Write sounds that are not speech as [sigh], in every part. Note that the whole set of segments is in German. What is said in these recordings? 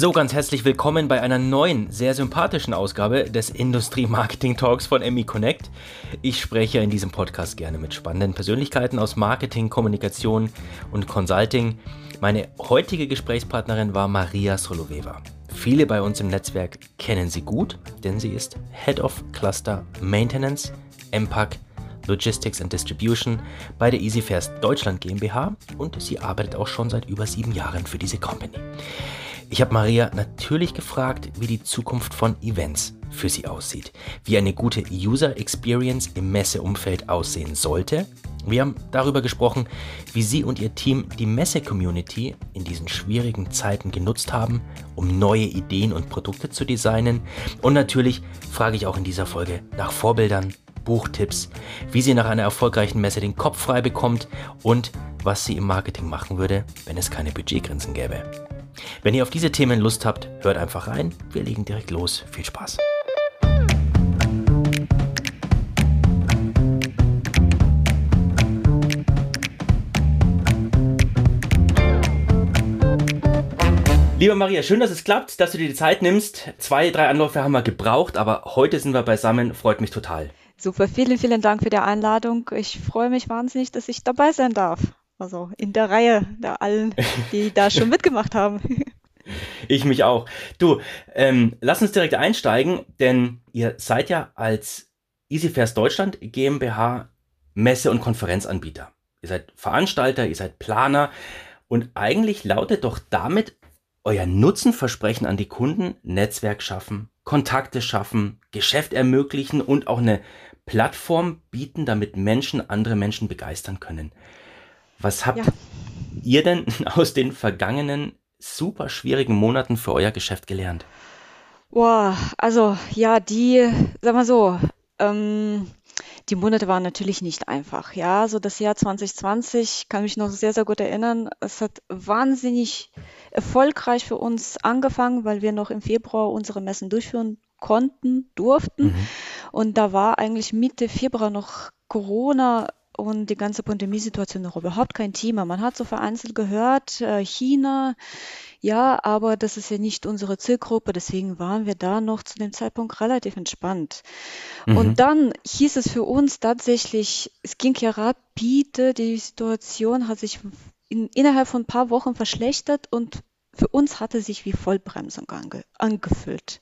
So, ganz herzlich willkommen bei einer neuen, sehr sympathischen Ausgabe des Industrie Marketing Talks von ME Connect. Ich spreche in diesem Podcast gerne mit spannenden Persönlichkeiten aus Marketing, Kommunikation und Consulting. Meine heutige Gesprächspartnerin war Maria Soloveva. Viele bei uns im Netzwerk kennen sie gut, denn sie ist Head of Cluster Maintenance, MPAC, Logistics and Distribution bei der EasyFairs Deutschland GmbH und sie arbeitet auch schon seit über sieben Jahren für diese Company. Ich habe Maria natürlich gefragt, wie die Zukunft von Events für sie aussieht, wie eine gute User Experience im Messeumfeld aussehen sollte. Wir haben darüber gesprochen, wie sie und ihr Team die Messe-Community in diesen schwierigen Zeiten genutzt haben, um neue Ideen und Produkte zu designen. Und natürlich frage ich auch in dieser Folge nach Vorbildern, Buchtipps, wie sie nach einer erfolgreichen Messe den Kopf frei bekommt und was sie im Marketing machen würde, wenn es keine Budgetgrenzen gäbe. Wenn ihr auf diese Themen Lust habt, hört einfach rein. Wir legen direkt los. Viel Spaß. Liebe Maria, schön, dass es klappt, dass du dir die Zeit nimmst. Zwei, drei Anläufe haben wir gebraucht, aber heute sind wir beisammen. Freut mich total. Super, vielen, vielen Dank für die Einladung. Ich freue mich wahnsinnig, dass ich dabei sein darf. Also in der Reihe der allen, [laughs] die da schon mitgemacht haben. [laughs] Ich mich auch. Du, ähm, lass uns direkt einsteigen, denn ihr seid ja als EasyFairs Deutschland GmbH Messe- und Konferenzanbieter. Ihr seid Veranstalter, ihr seid Planer und eigentlich lautet doch damit euer Nutzenversprechen an die Kunden Netzwerk schaffen, Kontakte schaffen, Geschäft ermöglichen und auch eine Plattform bieten, damit Menschen andere Menschen begeistern können. Was habt ja. ihr denn [laughs] aus den vergangenen super schwierigen Monaten für euer Geschäft gelernt? Boah, also ja, die, sag mal so, ähm, die Monate waren natürlich nicht einfach. Ja, so das Jahr 2020 kann mich noch sehr, sehr gut erinnern. Es hat wahnsinnig erfolgreich für uns angefangen, weil wir noch im Februar unsere Messen durchführen konnten, durften. Mhm. Und da war eigentlich Mitte Februar noch Corona und die ganze Pandemiesituation noch überhaupt kein Thema. Man hat so vereinzelt gehört, äh, China, ja, aber das ist ja nicht unsere Zielgruppe, deswegen waren wir da noch zu dem Zeitpunkt relativ entspannt. Mhm. Und dann hieß es für uns tatsächlich, es ging ja rapide, die Situation hat sich in, innerhalb von ein paar Wochen verschlechtert und für uns hatte sich wie Vollbremsung ange, angefühlt.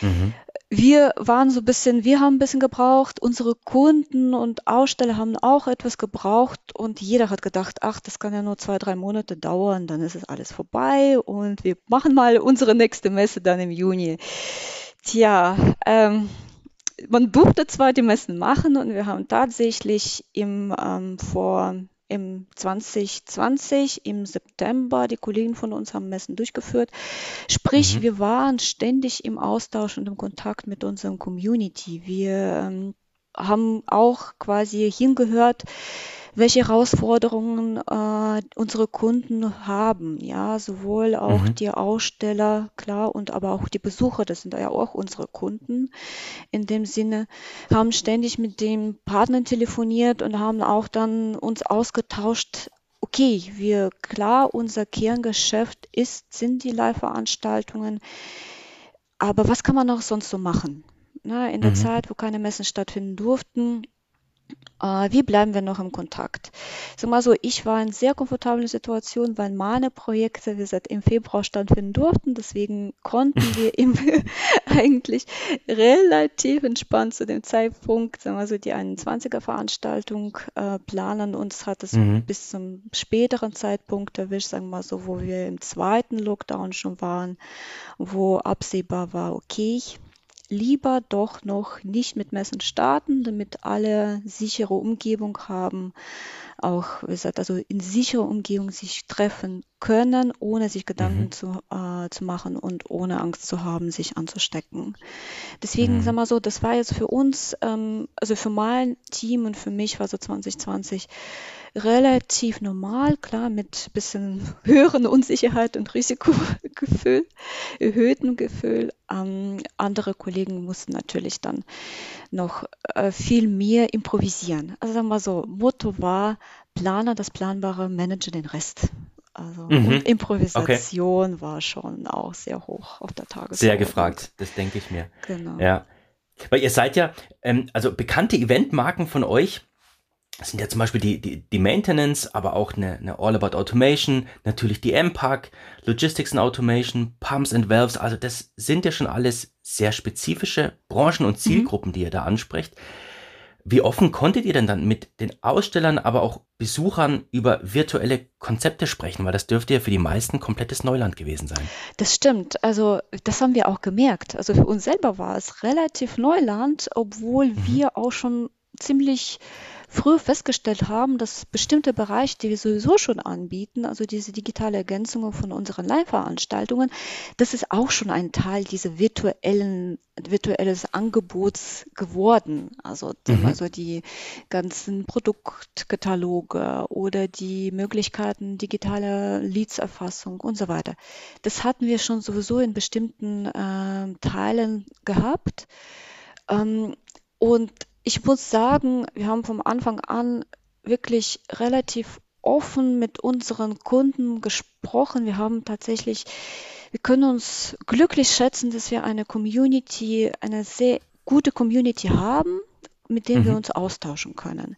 Mhm wir waren so ein bisschen, wir haben ein bisschen gebraucht, unsere Kunden und Aussteller haben auch etwas gebraucht und jeder hat gedacht, ach, das kann ja nur zwei, drei Monate dauern, dann ist es alles vorbei und wir machen mal unsere nächste Messe dann im Juni. Tja, ähm, man durfte zwar die Messen machen und wir haben tatsächlich im, ähm, vor im 2020 im September. Die Kollegen von uns haben Messen durchgeführt. Sprich, mhm. wir waren ständig im Austausch und im Kontakt mit unserer Community. Wir ähm, haben auch quasi hingehört, welche Herausforderungen äh, unsere Kunden haben. Ja, sowohl auch mhm. die Aussteller, klar, und aber auch die Besucher, das sind ja auch unsere Kunden. In dem Sinne haben ständig mit den Partnern telefoniert und haben auch dann uns ausgetauscht, okay, wir klar, unser Kerngeschäft ist, sind die Live-Veranstaltungen, aber was kann man noch sonst so machen? Na, in der mhm. Zeit, wo keine Messen stattfinden durften, äh, wie bleiben wir noch im Kontakt? Sag mal so, ich war in sehr komfortablen Situation, weil meine Projekte, wie gesagt, im Februar stattfinden durften. Deswegen konnten wir [laughs] im, [laughs] eigentlich relativ entspannt zu dem Zeitpunkt, sagen wir so, die 21er Veranstaltung äh, planen. Uns hat es mhm. bis zum späteren Zeitpunkt erwischt, sagen wir mal so, wo wir im zweiten Lockdown schon waren, wo absehbar war, okay, lieber doch noch nicht mit Messen starten, damit alle sichere Umgebung haben, auch wie gesagt, also in sicherer Umgebung sich treffen können, ohne sich Gedanken mhm. zu, äh, zu machen und ohne Angst zu haben, sich anzustecken. Deswegen, mhm. sag mal so, das war jetzt für uns, ähm, also für mein Team und für mich war so 2020 relativ normal, klar, mit bisschen [laughs] höheren Unsicherheit und Risikogefühl, erhöhtem Gefühl. Ähm, andere Kollegen mussten natürlich dann noch äh, viel mehr improvisieren. Also sagen wir mal so, Motto war, Planer das Planbare, Manager den Rest. Also mhm. Improvisation okay. war schon auch sehr hoch auf der Tagesordnung. Sehr gefragt, das denke ich mir. Genau. Ja. Weil ihr seid ja, ähm, also bekannte Eventmarken von euch sind ja zum Beispiel die, die, die Maintenance, aber auch eine, eine All About Automation, natürlich die MPAC, Logistics and Automation, Pumps and Valves. Also das sind ja schon alles sehr spezifische Branchen und mhm. Zielgruppen, mhm. die ihr da ansprecht. Wie offen konntet ihr denn dann mit den Ausstellern, aber auch Besuchern über virtuelle Konzepte sprechen? Weil das dürfte ja für die meisten komplettes Neuland gewesen sein. Das stimmt. Also das haben wir auch gemerkt. Also für uns selber war es relativ Neuland, obwohl mhm. wir auch schon ziemlich früh festgestellt haben, dass bestimmte Bereiche, die wir sowieso schon anbieten, also diese digitale Ergänzung von unseren Live-Veranstaltungen, das ist auch schon ein Teil dieses virtuellen virtuelles Angebots geworden. Also, mhm. also die ganzen Produktkataloge oder die Möglichkeiten digitaler Leadserfassung und so weiter. Das hatten wir schon sowieso in bestimmten äh, Teilen gehabt. Ähm, und ich muss sagen, wir haben vom Anfang an wirklich relativ offen mit unseren Kunden gesprochen. Wir haben tatsächlich, wir können uns glücklich schätzen, dass wir eine Community, eine sehr gute Community haben, mit der mhm. wir uns austauschen können.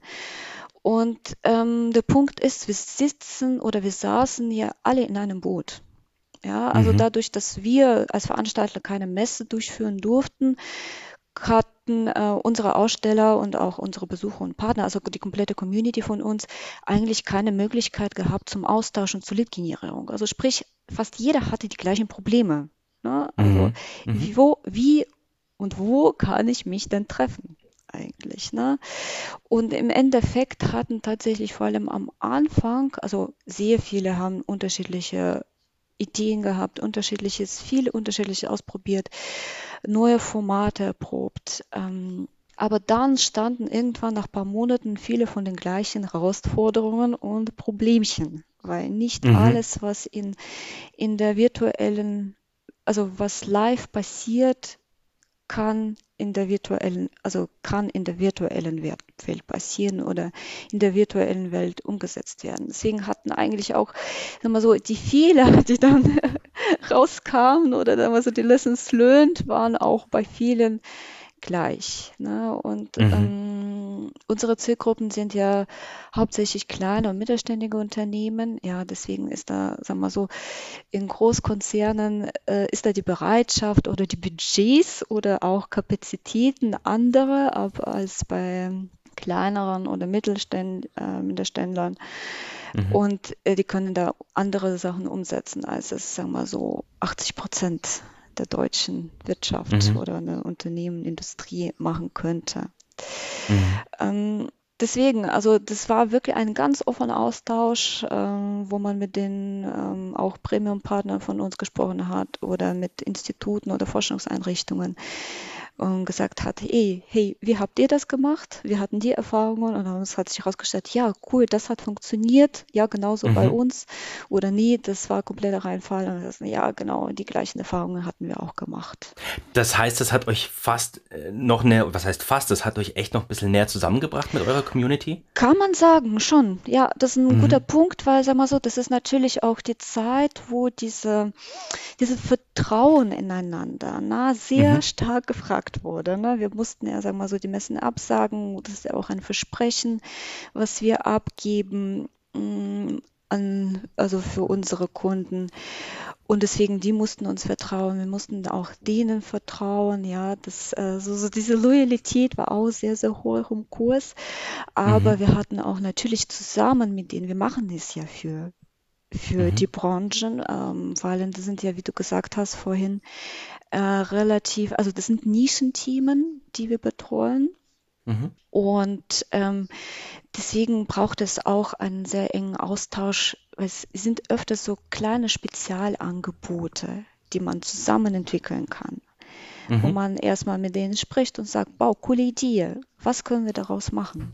Und ähm, der Punkt ist, wir sitzen oder wir saßen ja alle in einem Boot. Ja, also mhm. dadurch, dass wir als Veranstalter keine Messe durchführen durften, hatten äh, unsere Aussteller und auch unsere Besucher und Partner, also die komplette Community von uns, eigentlich keine Möglichkeit gehabt zum Austausch und zur Lead-Generierung. Also sprich, fast jeder hatte die gleichen Probleme. Ne? Also mhm. mhm. wie, wo, wie und wo kann ich mich denn treffen? eigentlich. Ne? Und im Endeffekt hatten tatsächlich vor allem am Anfang, also sehr viele haben unterschiedliche Ideen gehabt, unterschiedliches, viele unterschiedliche ausprobiert, neue Formate erprobt. Ähm, aber dann standen irgendwann nach ein paar Monaten viele von den gleichen Herausforderungen und Problemchen, weil nicht mhm. alles, was in, in der virtuellen, also was live passiert, kann in der virtuellen, also kann in der virtuellen Welt passieren oder in der virtuellen Welt umgesetzt werden. Deswegen hatten eigentlich auch, sagen wir so, die Fehler, [laughs] die dann [laughs] rauskamen oder sagen wir so, die Lessons learned waren auch bei vielen gleich. Ne? Und mhm. ähm, unsere Zielgruppen sind ja hauptsächlich kleine und mittelständige Unternehmen. Ja, deswegen ist da, sagen wir so, in Großkonzernen äh, ist da die Bereitschaft oder die Budgets oder auch Kapazitäten andere als bei kleineren oder Mittelständ, äh, Mittelständlern. Mhm. Und äh, die können da andere Sachen umsetzen, als es, sagen wir so, 80 Prozent der deutschen Wirtschaft mhm. oder eine Unternehmen, Industrie machen könnte. Mhm. Ähm, deswegen, also das war wirklich ein ganz offener Austausch, ähm, wo man mit den ähm, auch Premium-Partnern von uns gesprochen hat oder mit Instituten oder Forschungseinrichtungen und gesagt hat, hey, hey, wie habt ihr das gemacht? Wir hatten die Erfahrungen und dann hat sich herausgestellt, ja, cool, das hat funktioniert, ja, genauso mhm. bei uns oder nee, das war kompletter Reinfall und das, ja, genau, die gleichen Erfahrungen hatten wir auch gemacht. Das heißt, das hat euch fast äh, noch näher, was heißt fast, das hat euch echt noch ein bisschen näher zusammengebracht mit eurer Community? Kann man sagen, schon. Ja, das ist ein mhm. guter Punkt, weil, sag mal so, das ist natürlich auch die Zeit, wo diese, diese Vertrauen ineinander na, sehr mhm. stark gefragt gesagt wurde. Ne? Wir mussten ja, sagen wir mal so, die Messen absagen. Das ist ja auch ein Versprechen, was wir abgeben mm, an, also für unsere Kunden. Und deswegen, die mussten uns vertrauen. Wir mussten auch denen vertrauen. Ja, das, äh, so, so diese Loyalität war auch sehr, sehr hoch im Kurs. Aber mhm. wir hatten auch natürlich zusammen mit denen, wir machen das ja für, für mhm. die Branchen, ähm, weil das sind ja, wie du gesagt hast vorhin, äh, relativ, also das sind Nischenthemen, die wir betreuen. Mhm. Und ähm, deswegen braucht es auch einen sehr engen Austausch. Es sind öfters so kleine Spezialangebote, die man zusammen entwickeln kann. Mhm. Wo man erstmal mit denen spricht und sagt, wow, coole Idee, was können wir daraus machen?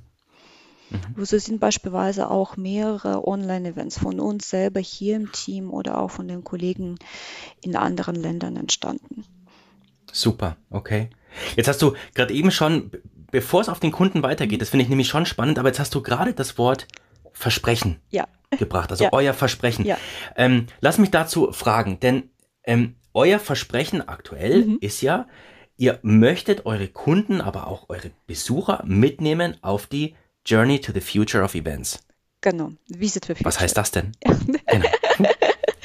Mhm. So sind beispielsweise auch mehrere Online-Events von uns selber hier im Team oder auch von den Kollegen in anderen Ländern entstanden. Super, okay. Jetzt hast du gerade eben schon, bevor es auf den Kunden weitergeht, das finde ich nämlich schon spannend, aber jetzt hast du gerade das Wort Versprechen Ja, gebracht, also ja, euer Versprechen. ja. Ähm, lass mich dazu fragen, denn ähm, euer Versprechen aktuell Mhm. ist ja, ihr möchtet eure Kunden, aber auch eure Besucher mitnehmen auf die Journey to the Future of Events. Genau. Visit for Was Future. heißt das denn? [laughs] Genau. [laughs]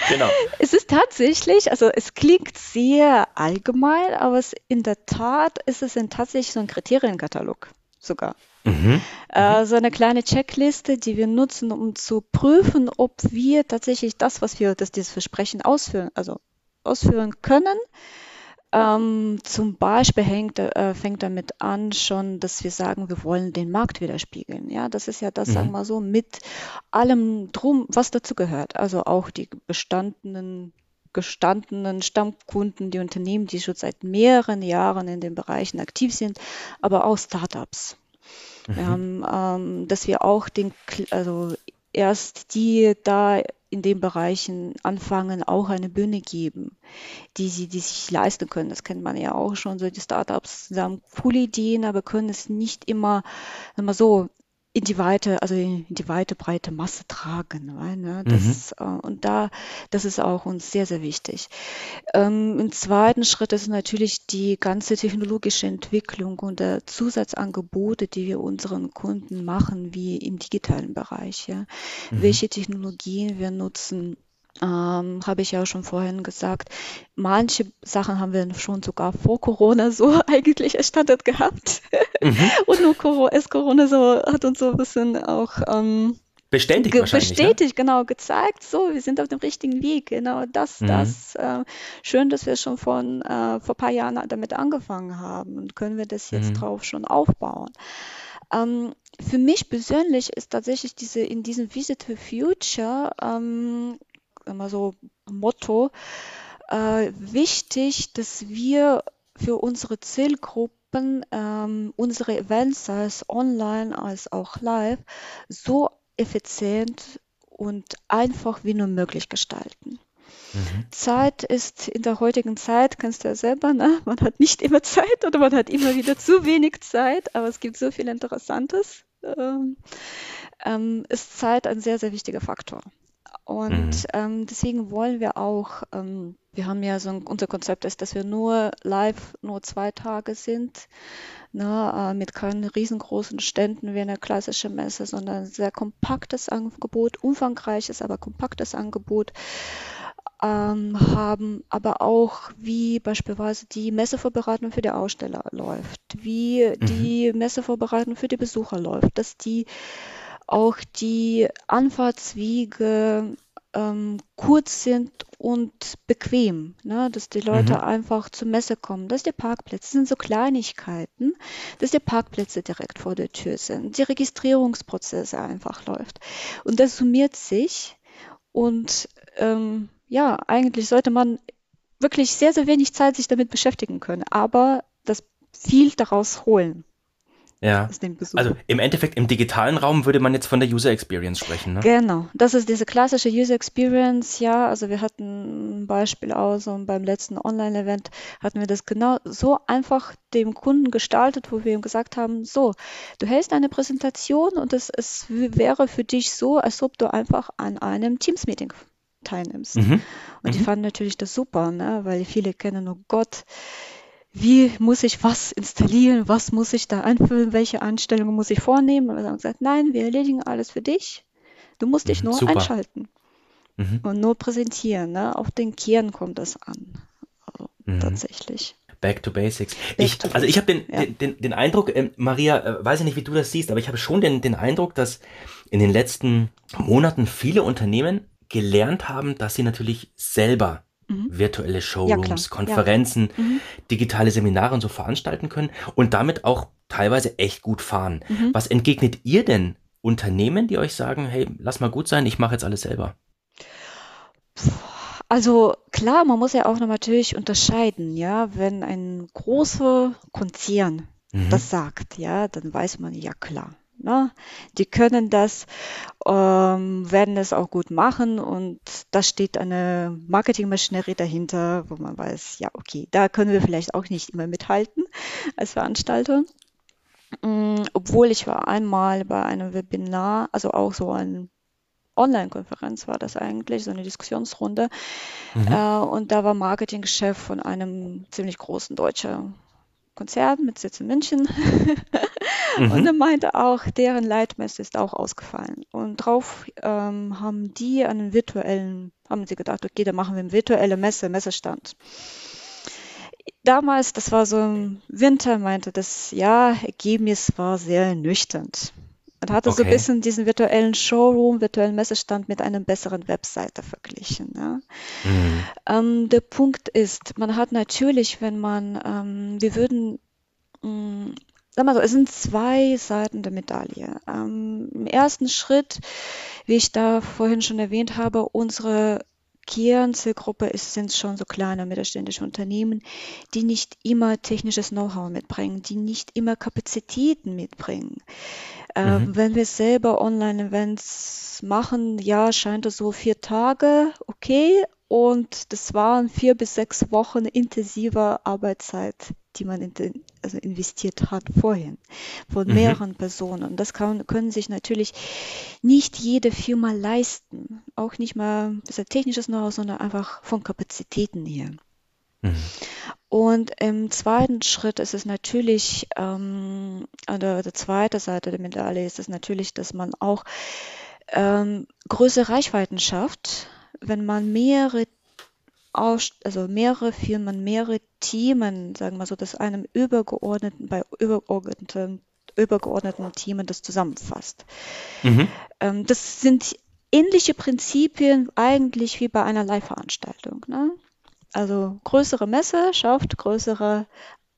genau. Es ist tatsächlich, also es klingt sehr allgemein, aber es in der Tat ist es in tatsächlich so ein Kriterienkatalog sogar. Mhm. Äh, so eine kleine Checkliste, die wir nutzen, um zu prüfen, ob wir tatsächlich das, was wir, dass dieses Versprechen ausführen, also ausführen können. Ähm, zum Beispiel hängt, äh, fängt damit an schon, dass wir sagen, wir wollen den Markt widerspiegeln. Ja, das ist ja das, sagen Mhm. wir mal so, mit allem drum, was dazu gehört. Also auch die bestandenen, gestandenen Stammkunden, die Unternehmen, die schon seit mehreren Jahren in den Bereichen aktiv sind, aber auch Startups. Wir Mhm. haben, ähm, dass wir auch den, also erst die da in den Bereichen anfangen, auch eine Bühne geben, die sie, die sich leisten können. Das kennt man ja auch schon, so die Startups haben coole Ideen, aber können es nicht immer, wir so, in die weite, also in die weite, breite Masse tragen. Weil, ne? Mhm. Das, äh, und da, das ist auch uns sehr, sehr wichtig. Ähm, Im zweiten Schritt ist natürlich die ganze technologische Entwicklung und der Zusatzangebote, die wir unseren Kunden machen, wie im digitalen Bereich. Ja. Mhm. Welche Technologien wir nutzen, ähm, habe ich ja schon vorhin gesagt. Manche Sachen haben wir schon sogar vor Corona so [laughs] eigentlich erstattet gehabt. Mhm. [laughs] Und nur Corona, Corona so, hat uns so ein bisschen auch ähm, Bestätigt wahrscheinlich, ne? bestätigt, genau, gezeigt, so, wir sind auf dem richtigen Weg, genau das, Mhm. das, äh, schön, dass wir schon von, äh, vor ein paar Jahren damit angefangen haben und können wir das jetzt Mhm. drauf schon aufbauen. Ähm, für mich persönlich ist tatsächlich diese, in diesem Visit to Future, ähm, immer so Motto, äh, wichtig, dass wir für unsere Zielgruppen ähm, unsere Events, sei es online als auch live, so effizient und einfach wie nur möglich gestalten. Mhm. Zeit ist in der heutigen Zeit, kennst du ja selber, ne? Man hat nicht immer Zeit oder man hat immer wieder zu wenig Zeit, aber es gibt so viel Interessantes. Ähm, ähm, ist Zeit ein sehr, sehr wichtiger Faktor. Und Mhm. ähm, deswegen wollen wir auch, ähm, wir haben ja so ein, unser Konzept ist, dass wir nur live nur zwei Tage sind, ne, äh, mit keinen riesengroßen Ständen wie eine klassische Messe, sondern ein sehr kompaktes Angebot, umfangreiches, aber kompaktes Angebot ähm, haben, aber auch wie beispielsweise die Messevorbereitung für die Aussteller läuft, wie Mhm. die Messevorbereitung für die Besucher läuft, dass die auch die Anfahrtswege ähm, kurz sind und bequem, ne? Dass die Leute Mhm. einfach zur Messe kommen, dass die Parkplätze sind so Kleinigkeiten, dass die Parkplätze direkt vor der Tür sind, die Registrierungsprozesse einfach läuft. Und das summiert sich und ähm, ja, eigentlich sollte man wirklich sehr, sehr wenig Zeit sich damit beschäftigen können, aber das viel daraus holen Ja. Also im Endeffekt im digitalen Raum würde man jetzt von der User Experience sprechen, ne? Genau, das ist diese klassische User Experience, ja. Also wir hatten ein Beispiel aus so beim letzten Online-Event hatten wir das genau so einfach dem Kunden gestaltet, wo wir ihm gesagt haben, so, du hältst eine Präsentation und es, es wäre für dich so, als ob du einfach an einem Teams-Meeting teilnimmst. Mhm. Und die Mhm. fanden natürlich das super, ne? Weil viele kennen, oh Gott, wie muss ich was installieren, was muss ich da einfüllen, welche Einstellungen muss ich vornehmen? Und wir haben gesagt, nein, wir erledigen alles für dich. Du musst dich Mhm, nur super. einschalten Mhm. und nur präsentieren. Ne? Auf den Kern kommt es an. Also, Mhm. Tatsächlich. Back to Basics. Back Ich, to also ich habe den, Ja. den, den, den Eindruck, ähm, Maria, äh, weiß ich nicht, wie du das siehst, aber ich habe schon den, den Eindruck, dass in den letzten Monaten viele Unternehmen gelernt haben, dass sie natürlich selber Mhm. virtuelle Showrooms, Ja. Konferenzen, Mhm. digitale Seminare und so veranstalten können und damit auch teilweise echt gut fahren. Mhm. Was entgegnet ihr denn Unternehmen, die euch sagen, hey, lass mal gut sein, ich mache jetzt alles selber? Also klar, man muss ja auch noch natürlich unterscheiden, ja, wenn ein großer Konzern Mhm. das sagt, ja, dann weiß man ja klar. Ne? Die können das, ähm, werden es auch gut machen und da steht eine Marketingmaschinerie dahinter, wo man weiß, ja, okay, da können wir vielleicht auch nicht immer mithalten als Veranstalter. Mm, obwohl ich war einmal bei einem Webinar, also auch so ein Online-Konferenz war das eigentlich, so eine Diskussionsrunde. Mhm. Äh, und da war Marketingchef von einem ziemlich großen deutschen Konzern mit Sitz in München. [laughs] mhm. Und er meinte auch, deren Leitmesse ist auch ausgefallen. Und drauf ähm, haben die einen virtuellen, haben sie gedacht, okay, dann machen wir eine virtuelle Messe, Messestand damals, das war so im Winter, meinte das, ja, Ergebnis war sehr nüchtern. Man hatte okay. so ein bisschen diesen virtuellen Showroom, virtuellen Messestand mit einer besseren Webseite verglichen. Ja. Mhm. Ähm, der Punkt ist, man hat natürlich, wenn man, ähm, wir würden, mh, mm, sag mal so, es sind zwei Seiten der Medaille. Ähm, Im ersten Schritt, wie ich da vorhin schon erwähnt habe, unsere Kernzielgruppe ist, sind schon so kleine mittelständische Unternehmen, die nicht immer technisches Know-how mitbringen, die nicht immer Kapazitäten mitbringen. Ähm, mhm. wenn wir selber Online-Events machen, ja, scheint es so vier Tage, okay. Und das waren vier bis sechs Wochen intensiver Arbeitszeit, die man in den, also investiert hat vorhin von mhm. mehreren Personen. Das kann, können sich natürlich nicht jede Firma leisten. Auch nicht mal das technisches Know-how, sondern einfach von Kapazitäten her. Mhm. Und im zweiten Schritt ist es natürlich, ähm, an der, der zweiten Seite der Medaille ist es natürlich, dass man auch ähm, größere Reichweiten schafft, wenn man mehrere also mehrere Firmen, mehrere Themen, sagen wir so, dass einem übergeordneten, bei übergeordneten, übergeordneten Themen das zusammenfasst. Mhm. Ähm, das sind ähnliche Prinzipien eigentlich wie bei einer Live-Veranstaltung. Ne? Also größere Messe schafft größere,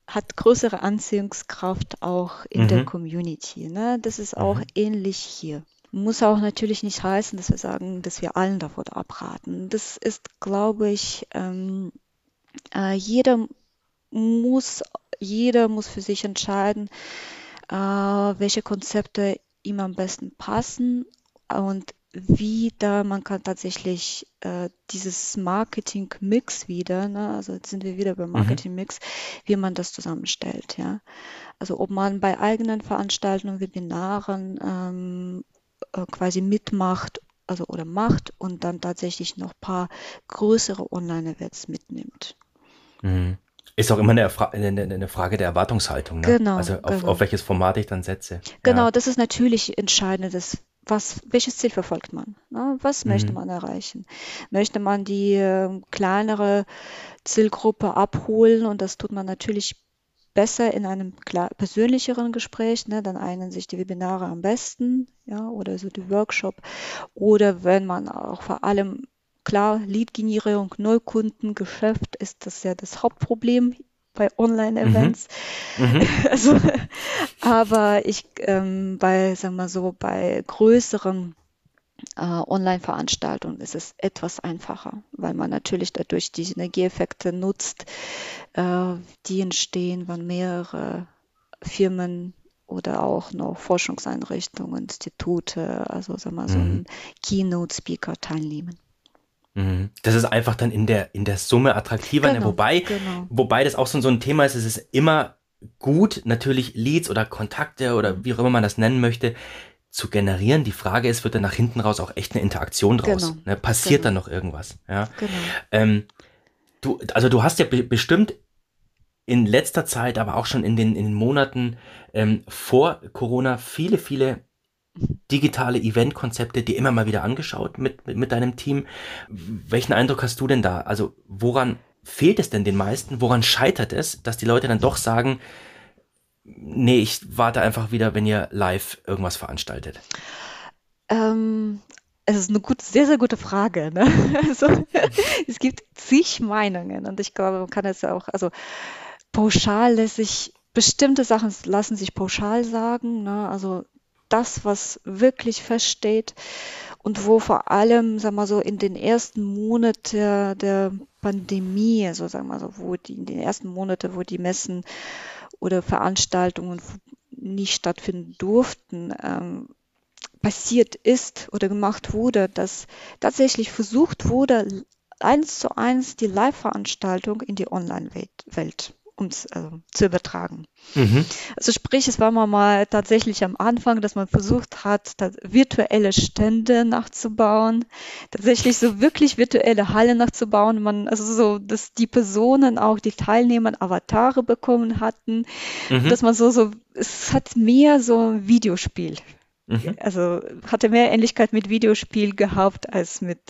hat größere Anziehungskraft auch in mhm. der Community. Ne? Das ist auch mhm. ähnlich hier. Muss auch natürlich nicht heißen, dass wir sagen, dass wir allen davon abraten. Das ist, glaube ich, ähm, äh, jeder muss, jeder muss für sich entscheiden, äh, welche Konzepte ihm am besten passen und wie da man kann tatsächlich äh, dieses Marketing-Mix wieder, ne, also jetzt sind wir wieder beim mhm. Marketing-Mix, wie man das zusammenstellt, ja. Also ob man bei eigenen Veranstaltungen, Webinaren ähm, äh, quasi mitmacht, also oder macht und dann tatsächlich noch ein paar größere Online-Events mitnimmt. Mhm. Ist auch immer eine, Fra eine, eine, Frage der Erwartungshaltung, ne? Genau. Also auf, genau. auf welches Format ich dann setze. Genau, ja. das ist natürlich entscheidend. Das, was, welches Ziel verfolgt man? Ne? Was mhm. möchte man erreichen? Möchte man die äh, kleinere Zielgruppe abholen und das tut man natürlich besser in einem klar, persönlicheren Gespräch, ne, dann eignen sich die Webinare am besten, ja, oder so die Workshop. Oder wenn man auch vor allem klar, Lead-Generierung, Neukundengeschäft ist das ja das Hauptproblem bei Online-Events. Mhm. Mhm. [laughs] Also, aber ich ähm, bei, sagen wir so, bei größeren äh, Online-Veranstaltungen ist es etwas einfacher, weil man natürlich dadurch die Synergieeffekte nutzt, äh, die entstehen, wenn mehrere Firmen oder auch noch Forschungseinrichtungen, Institute, also sagen wir, so mhm. ein Keynote-Speaker teilnehmen. Mhm. Das ist einfach dann in der, in der Summe attraktiver. Ne? Genau, wobei, genau. wobei das auch so, so ein Thema ist, es ist immer gut, natürlich Leads oder Kontakte oder wie auch immer man das nennen möchte, zu generieren. Die Frage ist, wird dann nach hinten raus auch echt eine Interaktion draus? Genau. Ne? Passiert genau. dann noch irgendwas? Ja? Genau. Ähm, du, also du hast ja be bestimmt in letzter Zeit, aber auch schon in den, in den Monaten ähm, vor Corona viele, viele digitale Eventkonzepte dir immer mal wieder angeschaut mit, mit, mit deinem Team. Welchen Eindruck hast du denn da? Also woran fehlt es denn den meisten? Woran scheitert es, dass die Leute dann doch sagen, nee, ich warte einfach wieder, wenn ihr live irgendwas veranstaltet? Ähm, es ist eine gut, sehr, sehr gute Frage. Ne? [laughs] Also, es gibt zig Meinungen und ich glaube, man kann es ja auch, also pauschal lässt sich, bestimmte Sachen lassen sich pauschal sagen. Ne? Also das, was wirklich feststeht und wo vor allem, sagen wir so, in den ersten Monaten der Pandemie, also sagen wir so, wo die, in den ersten Monaten, wo die Messen oder Veranstaltungen nicht stattfinden durften, ähm, passiert ist oder gemacht wurde, dass tatsächlich versucht wurde, eins zu eins die Live-Veranstaltung in die Online-Welt um es also, zu übertragen. Mhm. Also sprich, es war mal tatsächlich am Anfang, dass man versucht hat, virtuelle Stände nachzubauen, tatsächlich so wirklich virtuelle Halle nachzubauen. Man, also so, dass die Personen auch, die Teilnehmer Avatare bekommen hatten, mhm. dass man so, so, es hat mehr so ein Videospiel. Mhm. Also hatte mehr Ähnlichkeit mit Videospiel gehabt als mit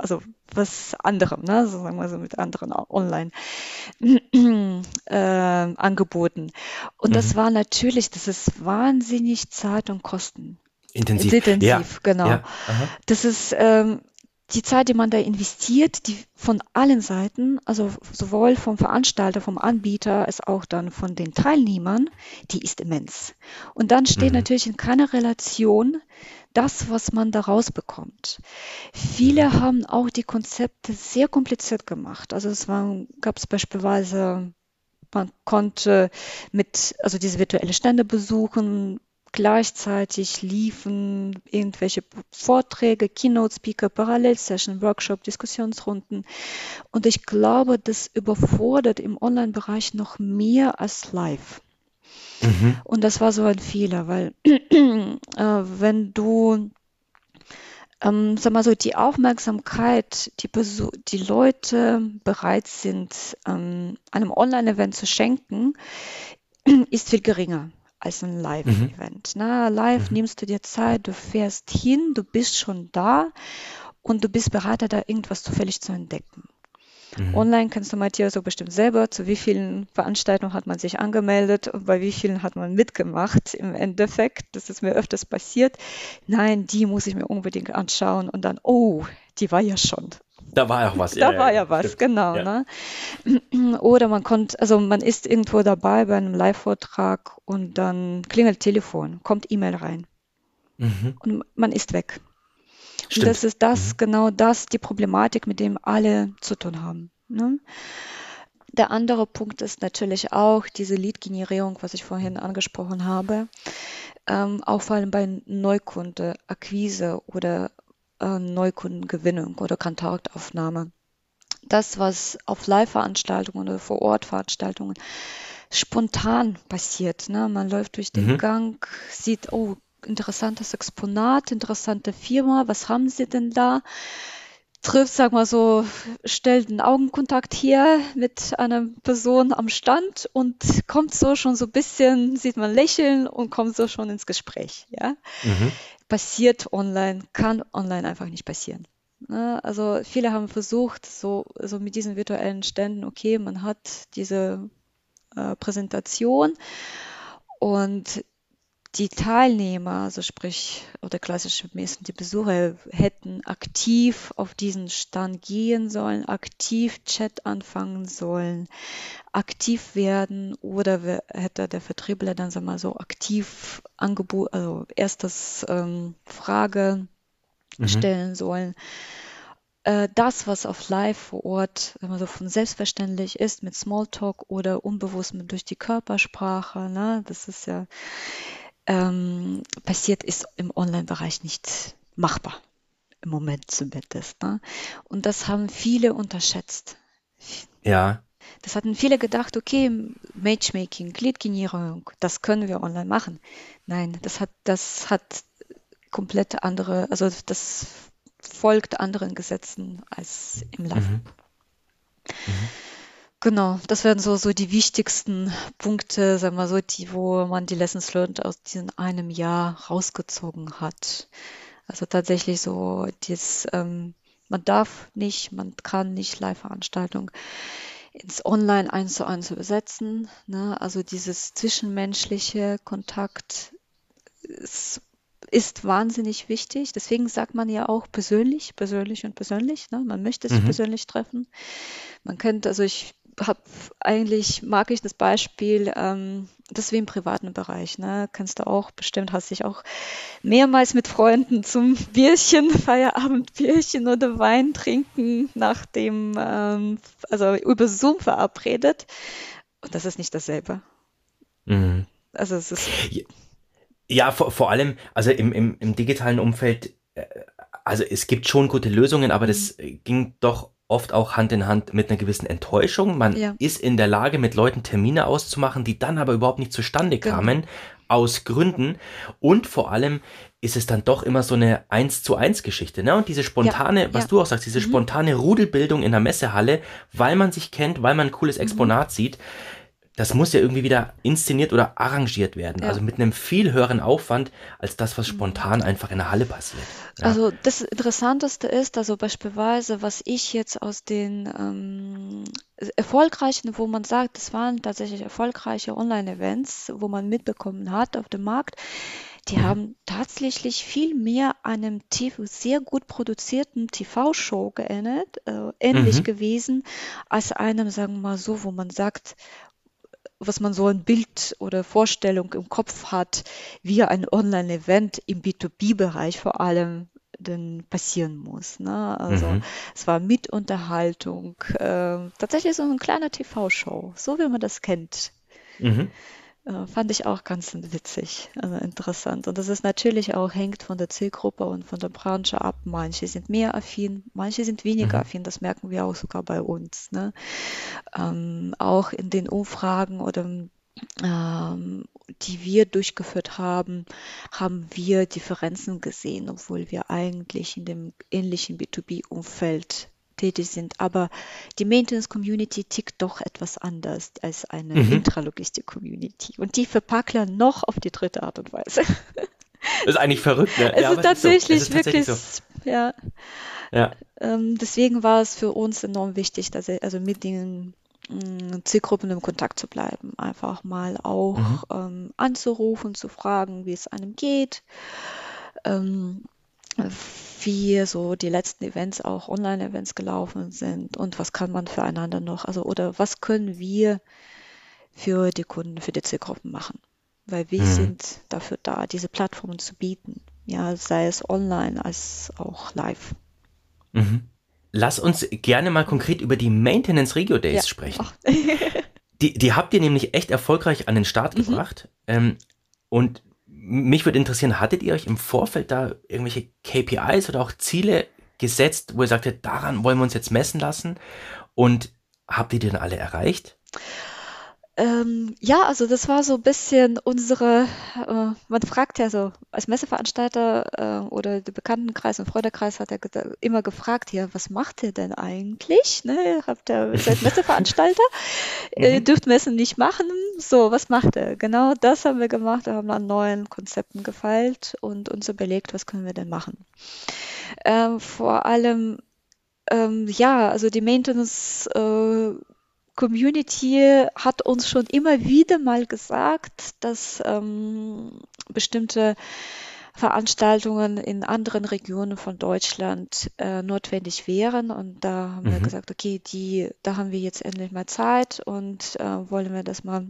also was anderem, ne? so sagen wir so mit anderen Online-Angeboten. [clears throat] Äh, und mhm. das war natürlich, das ist wahnsinnig Zeit und Kosten. Intensiv. Intensiv, ja. genau. Ja. Das ist ähm, die Zeit, die man da investiert, die von allen Seiten, also sowohl vom Veranstalter, vom Anbieter, als auch dann von den Teilnehmern, die ist immens. Und dann steht mhm. natürlich in keiner Relation das, was man daraus bekommt. Viele haben auch die Konzepte sehr kompliziert gemacht. Also es gab es beispielsweise, man konnte mit, also diese virtuelle Stände besuchen, gleichzeitig liefen irgendwelche Vorträge, Keynote-Speaker, Parallelsession, Workshop, Diskussionsrunden. Und ich glaube, das überfordert im Online-Bereich noch mehr als live. Mhm. Und das war so ein Fehler, weil [clears throat] äh, wenn du, ähm, sag mal so, die Aufmerksamkeit, die, die Leute bereit sind, ähm, einem Online-Event zu schenken, [clears throat] ist viel geringer als ein Live-Event. Mhm. Live mhm. nimmst du dir Zeit, du fährst hin, du bist schon da und du bist bereit, da irgendwas zufällig zu entdecken. Mhm. Online kannst du Matthias so bestimmt selber, zu wie vielen Veranstaltungen hat man sich angemeldet und bei wie vielen hat man mitgemacht im Endeffekt. Das ist mir öfters passiert. Nein, die muss ich mir unbedingt anschauen und dann, oh, die war ja schon. Da war ja auch was. Da ja, war ja, ja was, stimmt. genau. Ja. Ne? [clears throat] Oder man konnte, also man ist irgendwo dabei bei einem Live-Vortrag und dann klingelt Telefon, kommt E-Mail rein mhm. und man ist weg. Stimmt. das ist das, mhm. genau das, die Problematik, mit dem alle zu tun haben. Ne? Der andere Punkt ist natürlich auch diese Lead-Generierung, was ich vorhin angesprochen habe. Ähm, auch vor allem bei Neukundeakquise oder äh, Neukundengewinnung oder Kontaktaufnahme. Das, was auf Live-Veranstaltungen oder Vor-Ort-Veranstaltungen spontan passiert. Ne? Man läuft durch den mhm. Gang, sieht, oh, interessantes Exponat, interessante Firma, was haben Sie denn da? Trifft, sag mal so, stellt einen Augenkontakt hier mit einer Person am Stand und kommt so schon so ein bisschen, sieht man lächeln und kommt so schon ins Gespräch. Ja? Mhm. Passiert online, kann online einfach nicht passieren. Ne? Also viele haben versucht, so, so mit diesen virtuellen Ständen, okay, man hat diese äh, Präsentation und die Teilnehmer, also sprich, oder klassische Messen, die Besucher hätten aktiv auf diesen Stand gehen sollen, aktiv Chat anfangen sollen, aktiv werden oder hätte der Vertriebler dann sag mal so aktiv Angebot, also erstes ähm, Frage mhm. stellen sollen. Äh, das, was auf Live vor Ort wenn man so von selbstverständlich ist, mit Smalltalk oder unbewusst mit durch die Körpersprache, ne, das ist ja ähm, passiert, ist im Online-Bereich nicht machbar. Im Moment zumindest. Ne? Und das haben viele unterschätzt. Ja. Das hatten viele gedacht, okay, Matchmaking, Lead-Generierung, das können wir online machen. Nein, das hat, das hat komplett andere, also das folgt anderen Gesetzen als im Live. Mhm. Mhm. Genau, das wären so, so die wichtigsten Punkte, sagen wir so, die, wo man die Lessons learned aus diesem einem Jahr rausgezogen hat. Also tatsächlich so, dieses, ähm, man darf nicht, man kann nicht Live-Veranstaltung ins Online eins zu eins übersetzen. Ne? Also dieses zwischenmenschliche Kontakt ist, ist wahnsinnig wichtig. Deswegen sagt man ja auch persönlich, persönlich und persönlich. Ne? Man möchte sich mhm. persönlich treffen. Man könnte, also ich habe eigentlich mag ich das Beispiel, ähm, das ist wie im privaten Bereich, ne? Kennst du auch, bestimmt hast dich auch mehrmals mit Freunden zum Bierchen, [laughs] Feierabendbierchen oder Wein trinken nach dem, ähm, also über Zoom verabredet. Und das ist nicht dasselbe. Mhm. Also es ist. Ja, vor, vor allem, also im, im, im digitalen Umfeld, äh, also es gibt schon gute Lösungen, aber das ging doch oft auch Hand in Hand mit einer gewissen Enttäuschung. Man ja. ist in der Lage, mit Leuten Termine auszumachen, die dann aber überhaupt nicht zustande genau. kamen, genau. aus Gründen. Und vor allem ist es dann doch immer so eine eins zu eins Geschichte, ne? Und diese spontane, ja, was ja. du auch sagst, diese mhm. spontane Rudelbildung in der Messehalle, weil man sich kennt, weil man ein cooles mhm. Exponat mhm. sieht, das muss ja irgendwie wieder inszeniert oder arrangiert werden. Ja. Also mit einem viel höheren Aufwand als das, was spontan einfach in der Halle passiert. Ja. Also das Interessanteste ist, also beispielsweise, was ich jetzt aus den ähm, erfolgreichen, wo man sagt, das waren tatsächlich erfolgreiche Online-Events, wo man mitbekommen hat auf dem Markt, die mhm. haben tatsächlich viel mehr einem TV, sehr gut produzierten TV-Show geähnelt, äh, ähnlich mhm. gewesen, als einem, sagen wir mal so, wo man sagt, was man so ein Bild oder Vorstellung im Kopf hat, wie ein Online-Event im B2B-Bereich vor allem denn passieren muss. Ne? Also mhm. es war mit Unterhaltung, äh, tatsächlich so ein kleiner TV-Show, so wie man das kennt. Mhm. Äh, fand ich auch ganz witzig, also interessant. Und das ist natürlich auch, hängt von der Zielgruppe und von der Branche ab. Manche sind mehr affin, manche sind weniger mhm. affin, das merken wir auch sogar bei uns. Ne? Ähm, auch in den Umfragen oder ähm, die wir durchgeführt haben, haben wir Differenzen gesehen, obwohl wir eigentlich in dem ähnlichen B2B-Umfeld tätig sind. Aber die Maintenance Community tickt doch etwas anders als eine mhm. Intralogistik Community. Und die verpackeln noch auf die dritte Art und Weise. Das [laughs] ist eigentlich verrückt, ne? Es ja, ist tatsächlich so. es ist wirklich, so. ja. ja. Ähm, deswegen war es für uns enorm wichtig, dass er, also mit den mm, Zielgruppen im Kontakt zu bleiben, einfach mal auch mhm. ähm, anzurufen, zu fragen, wie es einem geht. Ähm, wie so die letzten Events auch Online-Events gelaufen sind und was kann man füreinander noch, also oder was können wir für die Kunden, für die Zielgruppen machen. Weil wir mhm. sind dafür da, diese Plattformen zu bieten. Ja, sei es online als auch live. Mhm. Lass uns gerne mal konkret über die Maintenance Regio Days ja. sprechen. [laughs] die, die habt ihr nämlich echt erfolgreich an den Start mhm. gebracht. Ähm, und mich würde interessieren, hattet ihr euch im Vorfeld da irgendwelche KPIs oder auch Ziele gesetzt, wo ihr sagtet, daran wollen wir uns jetzt messen lassen? Und habt ihr die dann alle erreicht? Ähm, ja, also das war so ein bisschen unsere, äh, man fragt ja so, als Messeveranstalter äh, oder der Bekanntenkreis und Freundekreis hat er immer gefragt, ja, was macht ihr denn eigentlich? Ne, habt ihr seid [laughs] Messeveranstalter, ihr mhm. dürft Messen nicht machen, so, was macht ihr? Genau das haben wir gemacht, wir haben an neuen Konzepten gefeilt und uns überlegt, was können wir denn machen. Ähm, vor allem, ähm, ja, also die Maintenance äh, Community hat uns schon immer wieder mal gesagt, dass ähm, bestimmte Veranstaltungen in anderen Regionen von Deutschland äh, notwendig wären. Und da haben mhm. wir gesagt, okay, die, da haben wir jetzt endlich mal Zeit und äh, wollen wir das mal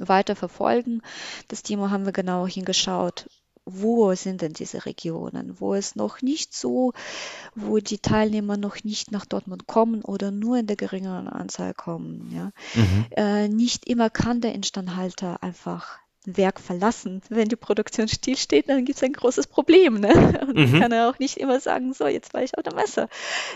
weiter verfolgen. Das Thema haben wir genau hingeschaut wo sind denn diese Regionen, wo es noch nicht so, wo die Teilnehmer noch nicht nach Dortmund kommen oder nur in der geringeren Anzahl kommen. Ja? Mhm. Äh, nicht immer kann der Instandhalter einfach Werk verlassen. Wenn die Produktion stillsteht, dann gibt es ein großes Problem. Ne? [laughs] Und mhm. kann er auch nicht immer sagen, so, jetzt war ich auf der Messe.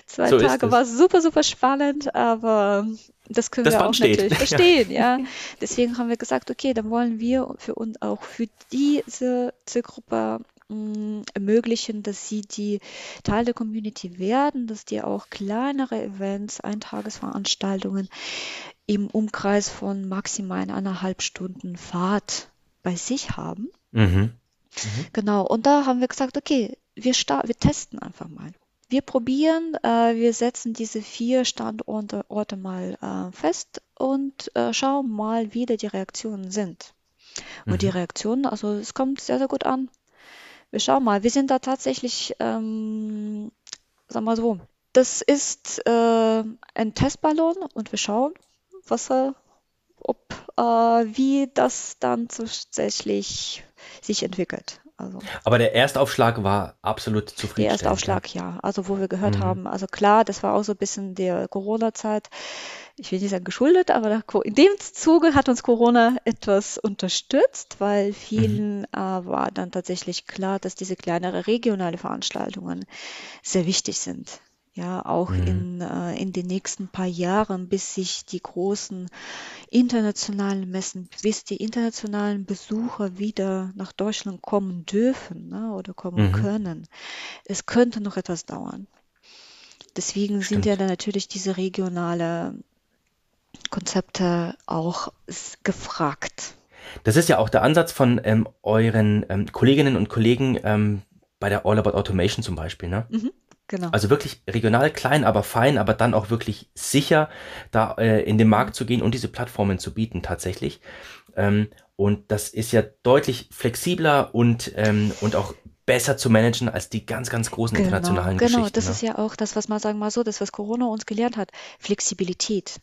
Zwei so Tage war super, super spannend, aber das können das wir Band auch steht. natürlich [laughs] verstehen, ja. ja. Deswegen haben wir gesagt, okay, dann wollen wir für uns auch für diese Zielgruppe mm, ermöglichen, dass sie die Teil der Community werden, dass die auch kleinere Events, Eintagesveranstaltungen im Umkreis von maximal eineinhalb Stunden Fahrt bei sich haben. Mhm. Mhm. Genau, und da haben wir gesagt, okay, wir, wir testen einfach mal. Wir probieren, äh, wir setzen diese vier Standorte Orte mal äh, fest und äh, schauen mal, wie da die Reaktionen sind. Und mhm. die Reaktionen, also es kommt sehr, sehr gut an. Wir schauen mal, wir sind da tatsächlich, ähm, sagen wir so, das ist äh, ein Testballon und wir schauen, was, äh, ob, äh, wie das dann tatsächlich sich entwickelt. Also, Aber der Erstaufschlag war absolut zufriedenstellend. Der Erstaufschlag, ja. Also wo wir gehört mhm. haben, also klar, das war auch so ein bisschen der Corona-Zeit. Ich will nicht sagen geschuldet, aber in dem Zuge hat uns Corona etwas unterstützt, weil vielen mhm. äh, war dann tatsächlich klar, dass diese kleinere regionale Veranstaltungen sehr wichtig sind Ja, auch Mhm. in, äh, in den nächsten paar Jahren, bis sich die großen internationalen Messen, bis die internationalen Besucher wieder nach Deutschland kommen dürfen, ne, oder kommen Mhm. können. Es könnte noch etwas dauern. Deswegen sind ja Stimmt. dann natürlich diese regionale Konzepte auch gefragt. Das ist ja auch der Ansatz von ähm, euren ähm, Kolleginnen und Kollegen ähm, bei der All About Automation zum Beispiel, ne? Mhm, genau. Also wirklich regional klein, aber fein, aber dann auch wirklich sicher, da äh, in den Markt zu gehen und diese Plattformen zu bieten tatsächlich. Ähm, und das ist ja deutlich flexibler und, ähm, und auch besser zu managen als die ganz, ganz großen Genau, internationalen genau. Geschichten. Das Ne? ist ja auch das, was man sagen mal so, das, was Corona uns gelernt hat. Flexibilität.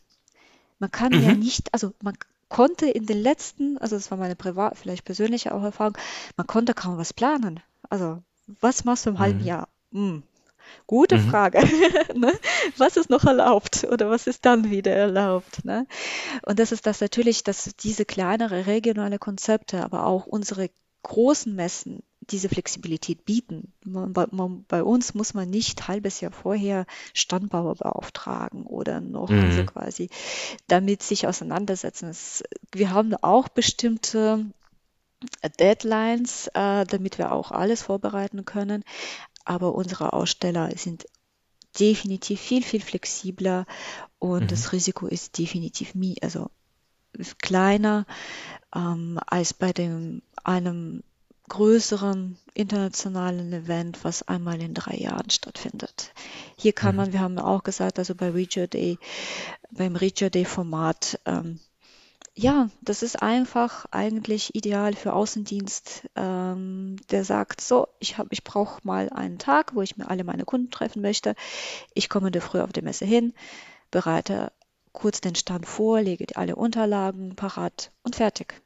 Man kann ja Mhm. nicht, also man konnte in den letzten, also das war meine privat, vielleicht persönliche auch Erfahrung, man konnte kaum was planen. Also, was machst du im halben Mhm. Jahr? Hm, gute Mhm. Frage. [laughs] Ne? Was ist noch erlaubt oder was ist dann wieder erlaubt? Ne? Und das ist das natürlich, dass diese kleinere regionale Konzepte, aber auch unsere großen Messen diese Flexibilität bieten. Man, bei, man, bei uns muss man nicht halbes Jahr vorher Standbauer beauftragen oder noch also Mhm. quasi damit sich auseinandersetzen. Es, wir haben auch bestimmte Deadlines, äh, damit wir auch alles vorbereiten können. Aber unsere Aussteller sind definitiv viel, viel flexibler und Mhm. das Risiko ist definitiv mi also kleiner ähm, als bei dem einem größeren internationalen Event, was einmal in drei Jahren stattfindet. Hier kann Mhm. man, wir haben auch gesagt, also bei Reacher Day, beim Reacher Day Format, ähm, ja, das ist einfach eigentlich ideal für Außendienst, ähm, der sagt, so, ich habe, ich brauche mal einen Tag, wo ich mir alle meine Kunden treffen möchte. Ich komme in der Früh auf die Messe hin, bereite kurz den Stand vor, lege die- alle Unterlagen parat und fertig.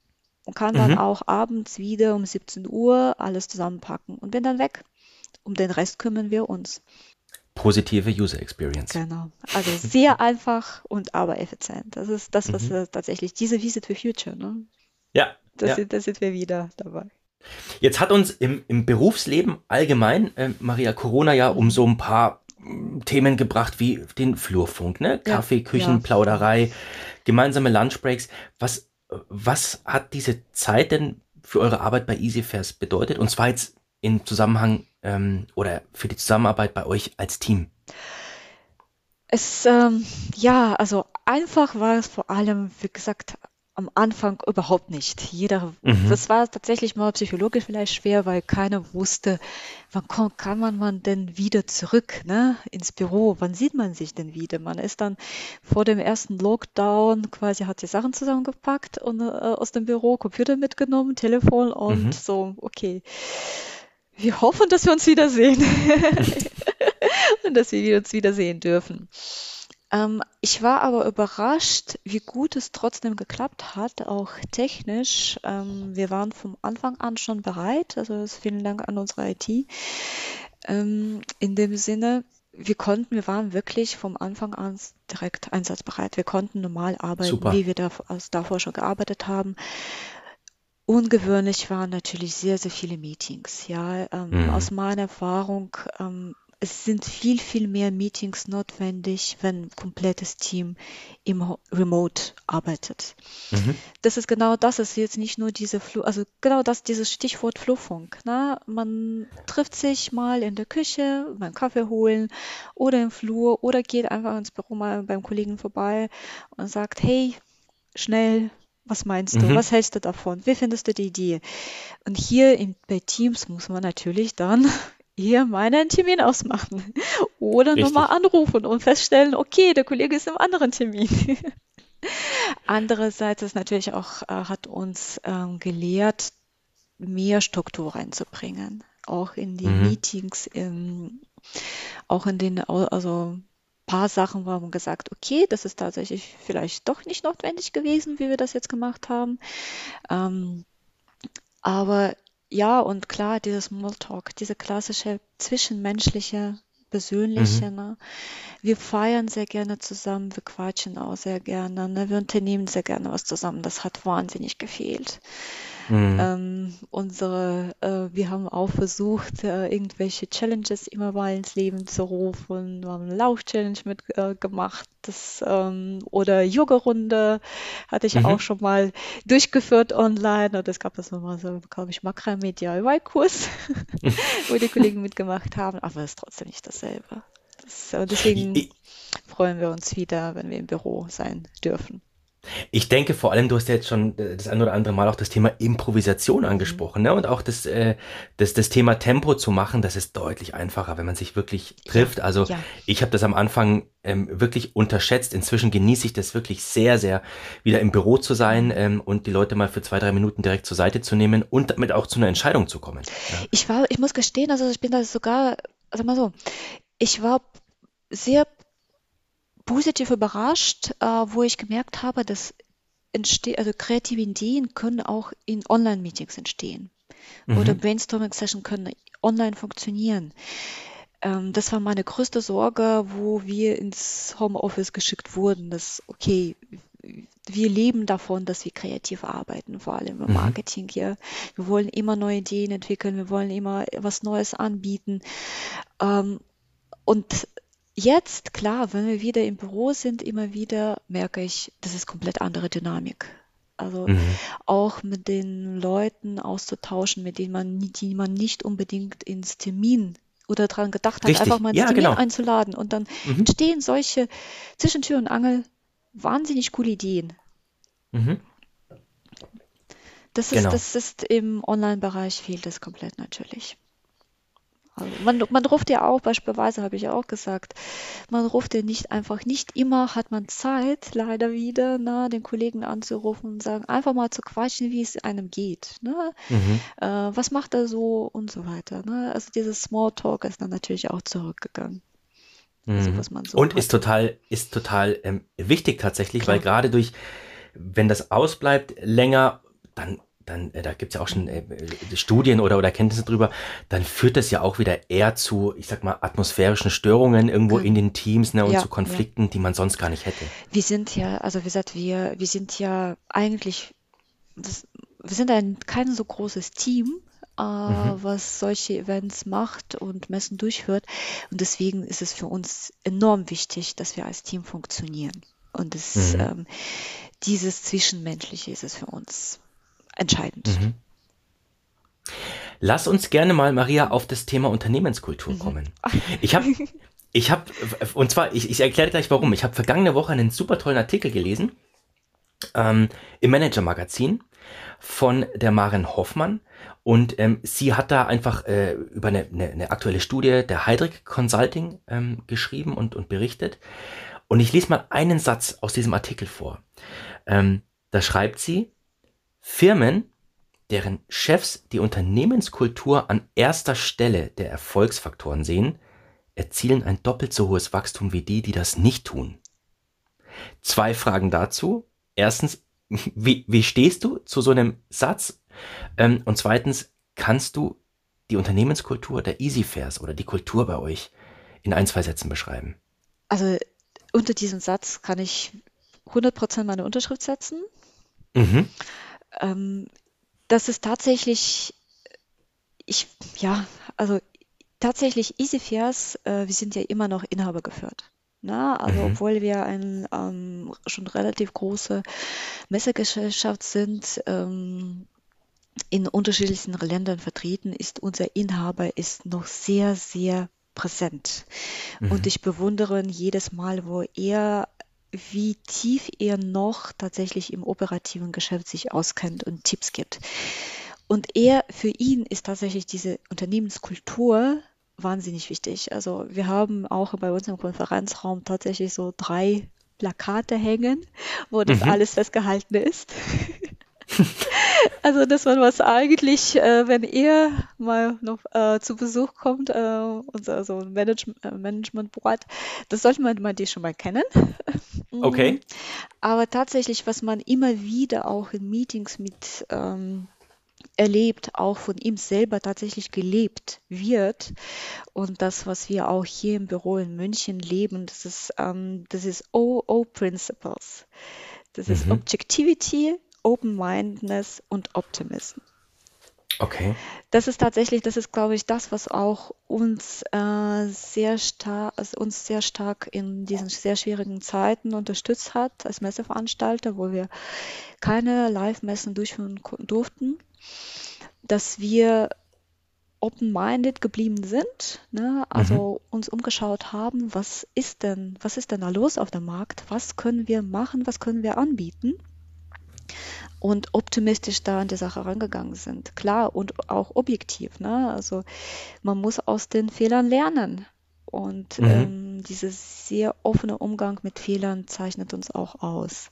Und kann dann Mhm. auch abends wieder um 17 Uhr alles zusammenpacken und bin dann weg. Um den Rest kümmern wir uns. Positive User Experience. Genau. Also sehr [laughs] einfach und aber effizient. Das ist das, was Mhm. tatsächlich diese Visit for Future, ne? Ja, Da ja. sind, sind wir wieder dabei. Jetzt hat uns im, im Berufsleben allgemein, äh, Maria Corona ja um so ein paar mm, Themen gebracht wie den Flurfunk, ne? Ja, Kaffee, Küchen, ja. Plauderei, gemeinsame Lunchbreaks. Was, äh, was hat diese Zeit denn für eure Arbeit bei EasyFairs bedeutet? Und zwar jetzt im Zusammenhang ähm, oder für die Zusammenarbeit bei euch als Team. Es, ähm, ja, also einfach war es vor allem, wie gesagt, am Anfang überhaupt nicht. Jeder, Mhm. das war tatsächlich mal psychologisch vielleicht schwer, weil keiner wusste, wann kommt, kann man, man denn wieder zurück, ne, ins Büro? Wann sieht man sich denn wieder? Man ist dann vor dem ersten Lockdown quasi hat die Sachen zusammengepackt und äh, aus dem Büro Computer mitgenommen, Telefon und Mhm. so, okay. Wir hoffen, dass wir uns wiedersehen [laughs] und dass wir uns wiedersehen dürfen. Ähm, ich war aber überrascht, wie gut es trotzdem geklappt hat, auch technisch. Ähm, wir waren vom Anfang an schon bereit, also vielen Dank an unsere IT. Ähm, in dem Sinne, wir konnten, wir waren wirklich vom Anfang an direkt einsatzbereit. Wir konnten normal arbeiten, Super. wie wir davor, also davor schon gearbeitet haben. Ungewöhnlich waren natürlich sehr, sehr viele Meetings. Ja, ähm, Mhm. aus meiner Erfahrung, ähm, es sind viel, viel mehr Meetings notwendig, wenn ein komplettes Team im Remote arbeitet. Mhm. Das ist genau das, ist jetzt nicht nur diese Flu, also genau das, dieses Stichwort Flurfunk. Ne? Man trifft sich mal in der Küche, beim Kaffee holen oder im Flur oder geht einfach ins Büro mal beim Kollegen vorbei und sagt, hey, schnell, was meinst du? Mhm. Was hältst du davon? Wie findest du die Idee? Und hier in, bei Teams muss man natürlich dann [laughs] eher mal einen Termin ausmachen [laughs] oder nochmal anrufen und feststellen, okay, der Kollege ist im anderen Termin. [laughs] Andererseits ist natürlich auch, äh, hat uns ähm, gelehrt, mehr Struktur reinzubringen, auch in die Mhm. Meetings, im, auch in den, also paar Sachen haben wir gesagt, okay, das ist tatsächlich vielleicht doch nicht notwendig gewesen, wie wir das jetzt gemacht haben. Ähm, aber ja, und klar, dieses Smalltalk, diese klassische zwischenmenschliche, persönliche, ne? Wir feiern sehr gerne zusammen, wir quatschen auch sehr gerne, ne? Wir unternehmen sehr gerne was zusammen. Das hat wahnsinnig gefehlt. Mhm. Ähm, unsere, äh, wir haben auch versucht, äh, irgendwelche Challenges immer mal ins Leben zu rufen. Wir haben eine Lauf-Challenge mitgemacht. Äh, ähm, oder Yoga-Runde hatte ich mhm. auch schon mal durchgeführt online. Und es gab das nochmal so, glaube ich, Makramedial-Kurs, [laughs] wo die Kollegen mitgemacht haben. Aber es ist trotzdem nicht dasselbe. Das, äh, deswegen freuen wir uns wieder, wenn wir im Büro sein dürfen. Ich denke vor allem, du hast ja jetzt schon äh, das ein oder andere Mal auch das Thema Improvisation mhm. angesprochen, ne? Und auch das, äh, das, das Thema Tempo zu machen, das ist deutlich einfacher, wenn man sich wirklich trifft. Also ja. ich habe das am Anfang ähm, wirklich unterschätzt. Inzwischen genieße ich das wirklich sehr, sehr, wieder im Büro zu sein ähm, und die Leute mal für zwei, drei Minuten direkt zur Seite zu nehmen und damit auch zu einer Entscheidung zu kommen. Ja. Ich war, ich muss gestehen, also ich bin da sogar, also mal so, ich war sehr positiv überrascht, äh, wo ich gemerkt habe, dass entste also kreative Ideen können auch in Online-Meetings entstehen. Mhm. Oder Brainstorming-Sessions können online funktionieren. Ähm, das war meine größte Sorge, wo wir ins Homeoffice geschickt wurden, dass, okay, wir leben davon, dass wir kreativ arbeiten, vor allem im mhm. Marketing hier. Wir wollen immer neue Ideen entwickeln, wir wollen immer was Neues anbieten. Ähm, und Jetzt, klar, wenn wir wieder im Büro sind, immer wieder merke ich, das ist komplett andere Dynamik. Also mhm. auch mit den Leuten auszutauschen, mit denen man, die man nicht unbedingt ins Termin oder daran gedacht hat, Richtig. einfach mal ins ja, Termin genau. einzuladen. Und dann mhm. entstehen solche zwischen Tür und Angel wahnsinnig coole Ideen. Mhm. Das ist, genau. das ist im Online-Bereich fehlt es komplett natürlich. Also man, man ruft ja auch, beispielsweise habe ich ja auch gesagt, man ruft ja nicht einfach, nicht immer hat man Zeit, leider wieder, ne, den Kollegen anzurufen und sagen, einfach mal zu quatschen, wie es einem geht. Ne? Mhm. Äh, was macht er so und so weiter. Ne? Also dieses Smalltalk ist dann natürlich auch zurückgegangen. Also, mhm. so und hat. ist total, ist total ähm, wichtig tatsächlich, Klar. weil gerade durch, wenn das ausbleibt länger, dann dann, äh, da gibt's ja auch schon äh, äh, Studien oder, oder Kenntnisse drüber, dann führt das ja auch wieder eher zu, ich sag mal, atmosphärischen Störungen irgendwo in den Teams ne, und ja, zu Konflikten, ja. die man sonst gar nicht hätte. Wir sind ja, also wie gesagt, wir, wir sind ja eigentlich, das, wir sind ein kein so großes Team, äh, mhm. was solche Events macht und Messen durchführt. Und deswegen ist es für uns enorm wichtig, dass wir als Team funktionieren. Und das, mhm. ähm, dieses Zwischenmenschliche ist es für uns entscheidend. Mhm. Lass uns gerne mal, Maria, auf das Thema Unternehmenskultur mhm. kommen. Ich habe, [laughs] ich habe, und zwar, ich, ich erkläre gleich warum. Ich habe vergangene Woche einen super tollen Artikel gelesen ähm, im Manager-Magazin von der Maren Hoffmann. Und ähm, sie hat da einfach äh, über eine, eine, eine, aktuelle Studie der Heidrick Consulting ähm, geschrieben und, und berichtet. Und ich lese mal einen Satz aus diesem Artikel vor. Ähm, da schreibt sie, Firmen, deren Chefs die Unternehmenskultur an erster Stelle der Erfolgsfaktoren sehen, erzielen ein doppelt so hohes Wachstum wie die, die das nicht tun. Zwei Fragen dazu. Erstens, [laughs] wie, wie stehst du zu so einem Satz? Ähm, und zweitens, kannst du die Unternehmenskultur der EasyFairs oder die Kultur bei euch in ein, zwei Sätzen beschreiben? Also unter diesem Satz kann ich 100% meine Unterschrift setzen. Mhm. Ähm, das ist tatsächlich, ich, ja, also tatsächlich EasyFairs, äh, wir sind ja immer noch Inhaber geführt. Na, ne? also mhm. obwohl wir eine ähm, schon relativ große Messegesellschaft sind, ähm, in unterschiedlichsten Ländern vertreten, ist unser Inhaber ist noch sehr, sehr präsent. Mhm. Und ich bewundere ihn jedes Mal, wo er wie tief er noch tatsächlich im operativen Geschäft sich auskennt und Tipps gibt. Und er, für ihn ist tatsächlich diese Unternehmenskultur wahnsinnig wichtig. Also wir haben auch bei uns im Konferenzraum tatsächlich so drei Plakate hängen, wo das mhm. alles festgehalten ist. [laughs] also das war was eigentlich, äh, wenn er mal noch äh, zu Besuch kommt, äh, unser so ein Manage äh, Management Board, das sollte man mal die schon mal kennen. [laughs] Okay. Mhm. Aber tatsächlich, was man immer wieder auch in Meetings mit ähm, erlebt, auch von ihm selber tatsächlich gelebt wird. Und das, was wir auch hier im Büro in München leben, das ist, ähm, das ist OO Principles. Das ist mhm. Objectivity, Open-Mindedness und Optimism. Okay. Das ist tatsächlich, das ist, glaube ich, das, was auch uns äh, sehr stark, also uns sehr stark in diesen sehr schwierigen Zeiten unterstützt hat als Messeveranstalter, wo wir keine Live-Messen durchführen durften, dass wir open-minded geblieben sind, ne? also mhm. uns umgeschaut haben, was ist denn, was ist denn da los auf dem Markt, was können wir machen, was können wir anbieten und optimistisch da an die Sache rangegangen sind. Klar und auch objektiv. Ne? Also man muss aus den Fehlern lernen. Und mhm. ähm, dieser sehr offene Umgang mit Fehlern zeichnet uns auch aus.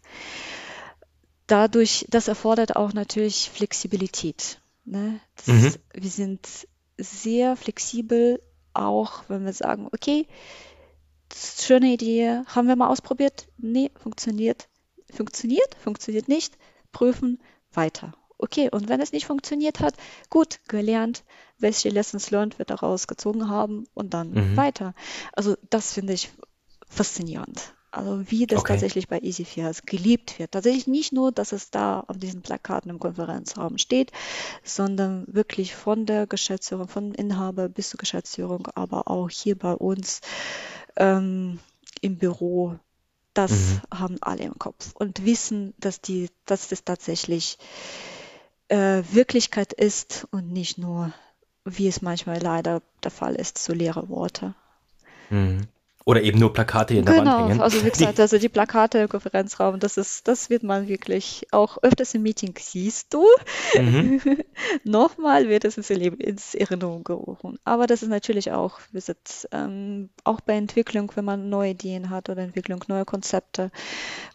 Dadurch, das erfordert auch natürlich Flexibilität. Ne? Mhm. Ist, wir sind sehr flexibel, auch wenn wir sagen, okay, schöne Idee, haben wir mal ausprobiert? Nee, funktioniert. Funktioniert, funktioniert nicht prüfen, weiter. Okay, und wenn es nicht funktioniert hat, gut, gelernt, welche Lessons learned wir daraus gezogen haben und dann mhm. weiter. Also das finde ich faszinierend. Also wie das okay. tatsächlich bei Easy Fairs geliebt wird. Tatsächlich nicht nur, dass es da auf diesen Plakaten im Konferenzraum steht, sondern wirklich von der Geschäftsführung, von Inhaber bis zur Geschäftsführung, aber auch hier bei uns ähm, im Büro das mhm. haben alle im Kopf und wissen, dass, die, dass das tatsächlich äh, Wirklichkeit ist und nicht nur, wie es manchmal leider der Fall ist, so leere Worte. Mhm. Oder eben nur Plakate in der genau, Wand hängen. also wie gesagt, also die Plakate im Konferenzraum, das ist, das wird man wirklich auch öfters im Meeting siehst du. Mhm. [laughs] Nochmal wird es ins Erinnerung gerufen. Aber das ist natürlich auch, wir sind ähm, auch bei Entwicklung, wenn man neue Ideen hat oder Entwicklung neuer Konzepte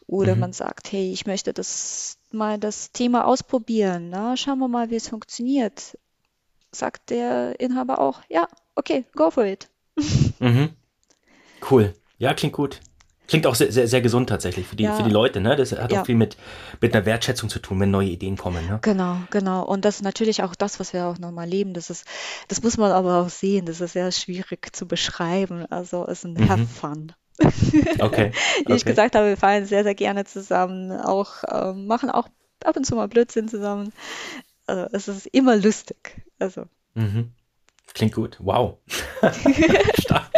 oder mhm. man sagt, hey, ich möchte das mal das Thema ausprobieren. Na, schauen wir mal, wie es funktioniert. Sagt der Inhaber auch, ja, okay, go for it. [laughs] Mhm. Cool. Ja, klingt gut. Klingt auch sehr, sehr, sehr gesund tatsächlich für die, ja. für die Leute. Ne? Das hat ja. auch viel mit, mit einer Wertschätzung zu tun, wenn neue Ideen kommen. Ne? Genau, genau. Und das ist natürlich auch das, was wir auch nochmal leben. Das, ist, das muss man aber auch sehen. Das ist sehr schwierig zu beschreiben. Also es ist ein mhm. Have Fun. [laughs] Okay. [laughs] Wie ich gesagt habe, wir fallen sehr, sehr gerne zusammen. Auch äh, machen auch ab und zu mal Blödsinn zusammen. Also es ist immer lustig. Also. Mhm. Klingt gut. Wow. [laughs] Stark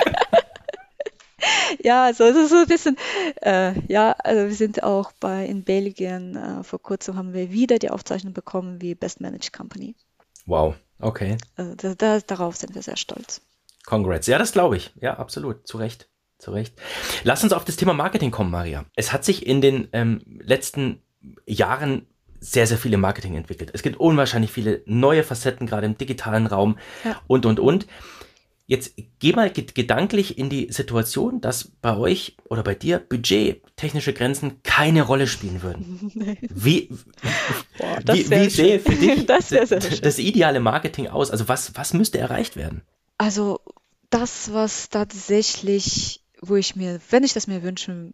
ja, also es ist so ein bisschen, äh, ja, also wir sind auch bei in Belgien, äh, vor kurzem haben wir wieder die Aufzeichnung bekommen wie Best Managed Company. Wow, okay. Also da, da, darauf sind wir sehr stolz. Congrats. Ja, das glaube ich. Ja, absolut. Zu Recht. Zu Recht. Lass uns auf das Thema Marketing kommen, Maria. Es hat sich in den ähm, letzten Jahren sehr, sehr viele Marketing entwickelt. Es gibt unwahrscheinlich viele neue Facetten, gerade im digitalen Raum ja. und, und, und. Jetzt geh mal gedanklich in die Situation, dass bei euch oder bei dir Budget, technische Grenzen keine Rolle spielen würden. [laughs] Wie, Boah, wie, wie sähe für dich [laughs] das, das, ideale Marketing aus? Also was, was müsste erreicht werden? Also das, was tatsächlich, wo ich mir, wenn ich das mir wünschen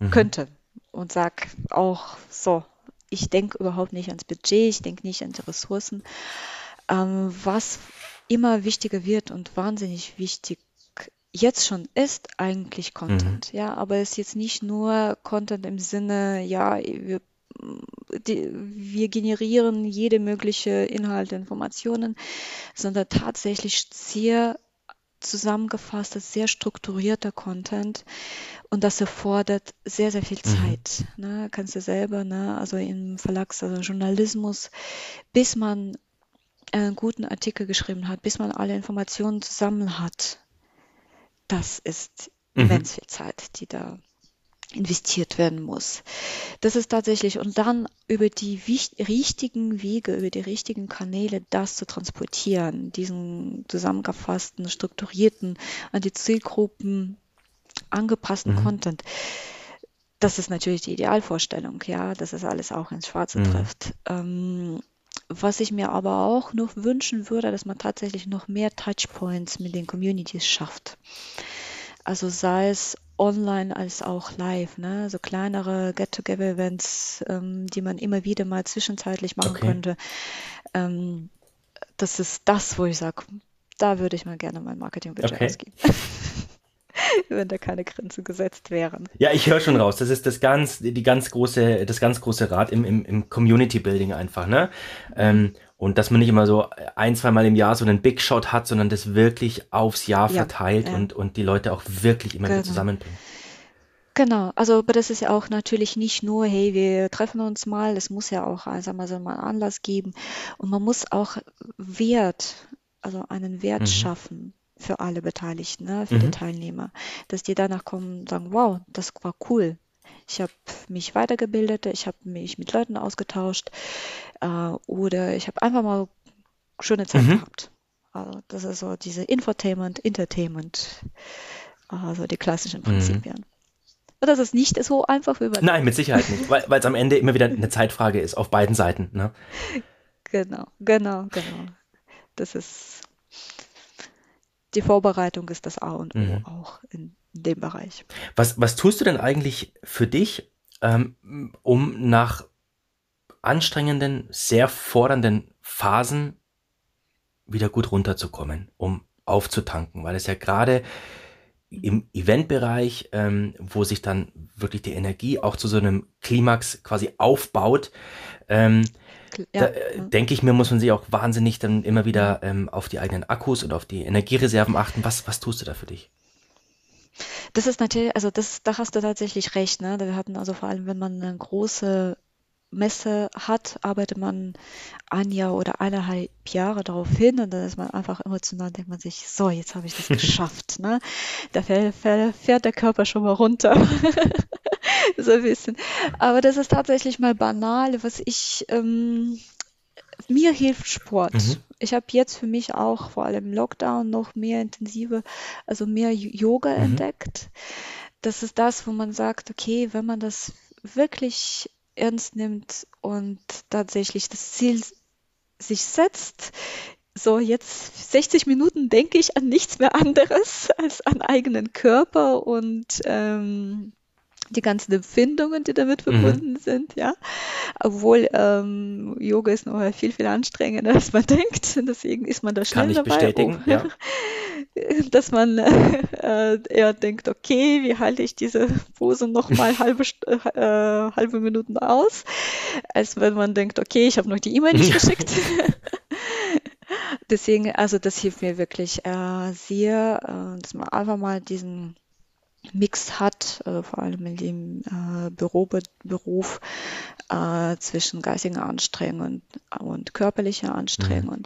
mhm. könnte und sag auch so, ich denke überhaupt nicht ans Budget, ich denke nicht an die Ressourcen. Ähm, was immer wichtiger wird und wahnsinnig wichtig jetzt schon ist eigentlich Content. Mhm. Ja, aber es ist jetzt nicht nur Content im Sinne, ja, wir, die, wir generieren jede mögliche Inhalte, Informationen, sondern tatsächlich sehr zusammengefasster, sehr strukturierter Content und das erfordert sehr, sehr viel mhm. Zeit. Mhm. Ne? Kannst du selber, ne? also im Verlags-, also Journalismus, bis man einen guten Artikel geschrieben hat, bis man alle Informationen zusammen hat, das ist mhm. immens viel Zeit, die da investiert werden muss. Das ist tatsächlich, und dann über die richtigen Wege, über die richtigen Kanäle das zu transportieren, diesen zusammengefassten, strukturierten, an die Zielgruppen angepassten mhm. Content. Das ist natürlich die Idealvorstellung, ja, dass es alles auch ins Schwarze mhm. trifft. Ähm, was ich mir aber auch noch wünschen würde, dass man tatsächlich noch mehr Touchpoints mit den Communities schafft. Also sei es online als auch live, ne? so kleinere Get-Together-Events, ähm, die man immer wieder mal zwischenzeitlich machen okay. könnte. Ähm, das ist das, wo ich sage, da würde ich mal gerne mein Marketingbudget okay. ausgeben. [laughs] [laughs] wenn da keine Grenzen gesetzt wären. Ja, ich höre schon raus. Das ist das ganz, die ganz große, das ganz große Rad im, im, im Community Building einfach, ne? Ähm, und dass man nicht immer so ein, zweimal im Jahr so einen Big Shot hat, sondern das wirklich aufs Jahr ja, verteilt ja. Und, und die Leute auch wirklich immer genau. wieder zusammenbringt. Genau, also aber das ist ja auch natürlich nicht nur, hey, wir treffen uns mal, es muss ja auch, sagen wir so, mal Anlass geben und man muss auch Wert, also einen Wert mhm. schaffen für alle Beteiligten, ne, für mhm. die Teilnehmer, dass die danach kommen und sagen, wow, das war cool. Ich habe mich weitergebildet, ich habe mich mit Leuten ausgetauscht äh, oder ich habe einfach mal schöne Zeit mhm. gehabt. Also das ist so diese Infotainment, Entertainment, also die klassischen mhm. Prinzipien. Mhm. Und das ist nicht so einfach wie bei Nein, mit Sicherheit nicht, weil es am Ende immer wieder eine [laughs] Zeitfrage ist, auf beiden Seiten. Ne? Genau, genau, genau. Das ist die Vorbereitung ist das A und O mhm. auch in dem Bereich. Was, was tust du denn eigentlich für dich, ähm, um nach anstrengenden, sehr fordernden Phasen wieder gut runterzukommen, um aufzutanken? Weil es ja gerade im Eventbereich, ähm, wo sich dann wirklich die Energie auch zu so einem Klimax quasi aufbaut, ähm, ja, da, äh, denke ich mir, muss man sich auch wahnsinnig dann immer wieder ähm, auf die eigenen Akkus und auf die Energiereserven achten. Was, was tust du da für dich? Das ist natürlich, also das, da hast du tatsächlich recht. Ne? Wir hatten also vor allem, wenn man eine große Messe hat, arbeitet man ein Jahr oder eineinhalb Jahre darauf hin und dann ist man einfach emotional, denkt man sich, so, jetzt habe ich das [laughs] geschafft. Ne? Da fährt der Körper schon mal runter. [laughs] so ein bisschen. Aber das ist tatsächlich mal banal, was ich, ähm, mir hilft Sport. Mhm. Ich habe jetzt für mich auch vor allem im Lockdown noch mehr intensive, also mehr Yoga mhm. entdeckt. Das ist das, wo man sagt, okay, wenn man das wirklich ernst nimmt und tatsächlich das Ziel sich setzt, so jetzt 60 Minuten denke ich an nichts mehr anderes als an eigenen Körper und ähm, die ganzen Empfindungen, die damit mhm. verbunden mhm. sind, ja. Obwohl ähm, Yoga ist noch viel, viel anstrengender, [laughs] als man denkt. Deswegen ist man da schnell Kann ich dabei. bestätigen, oh, ja. [laughs] Dass man äh, eher denkt, okay, wie halte ich diese Pose noch [laughs] mal halbe, äh, halbe Minuten aus, als wenn man denkt, okay, ich habe noch die E-Mail nicht geschickt. Deswegen, also das hilft mir wirklich äh, sehr, äh, dass man einfach mal diesen Mix hat, äh, vor allem in dem äh, Büro, Beruf äh, zwischen geistiger Anstrengung und, und körperlicher Anstrengung. Mhm.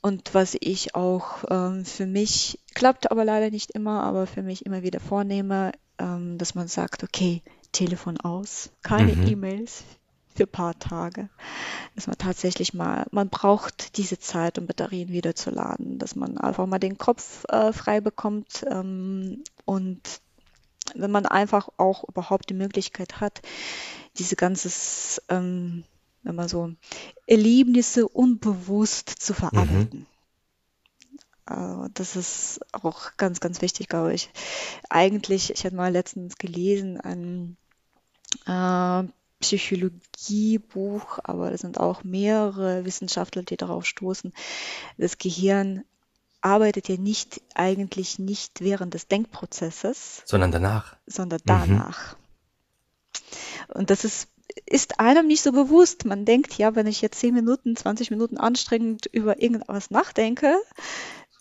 Und was ich auch ähm, für mich, klappt aber leider nicht immer, aber für mich immer wieder vornehme, ähm, dass man sagt, okay, Telefon aus, keine mhm. E-Mails für ein paar Tage. Dass man tatsächlich mal, man braucht diese Zeit, um Batterien wieder zu laden, dass man einfach mal den Kopf äh, frei bekommt ähm, und wenn man einfach auch überhaupt die Möglichkeit hat, diese ganzes, ähm, wenn man so, Erlebnisse unbewusst zu verarbeiten. Mhm. Äh, das ist auch ganz, ganz wichtig, glaube ich. Eigentlich, ich hatte mal letztens gelesen, ein äh, Psychologiebuch, aber es sind auch mehrere Wissenschaftler, die darauf stoßen, das Gehirn arbeitet ja nicht eigentlich nicht während des Denkprozesses, sondern danach. Sondern mhm. danach. Mhm. Und das ist ist einem nicht so bewusst. Man denkt, ja, wenn ich jetzt 10 Minuten, 20 Minuten anstrengend über irgendwas nachdenke,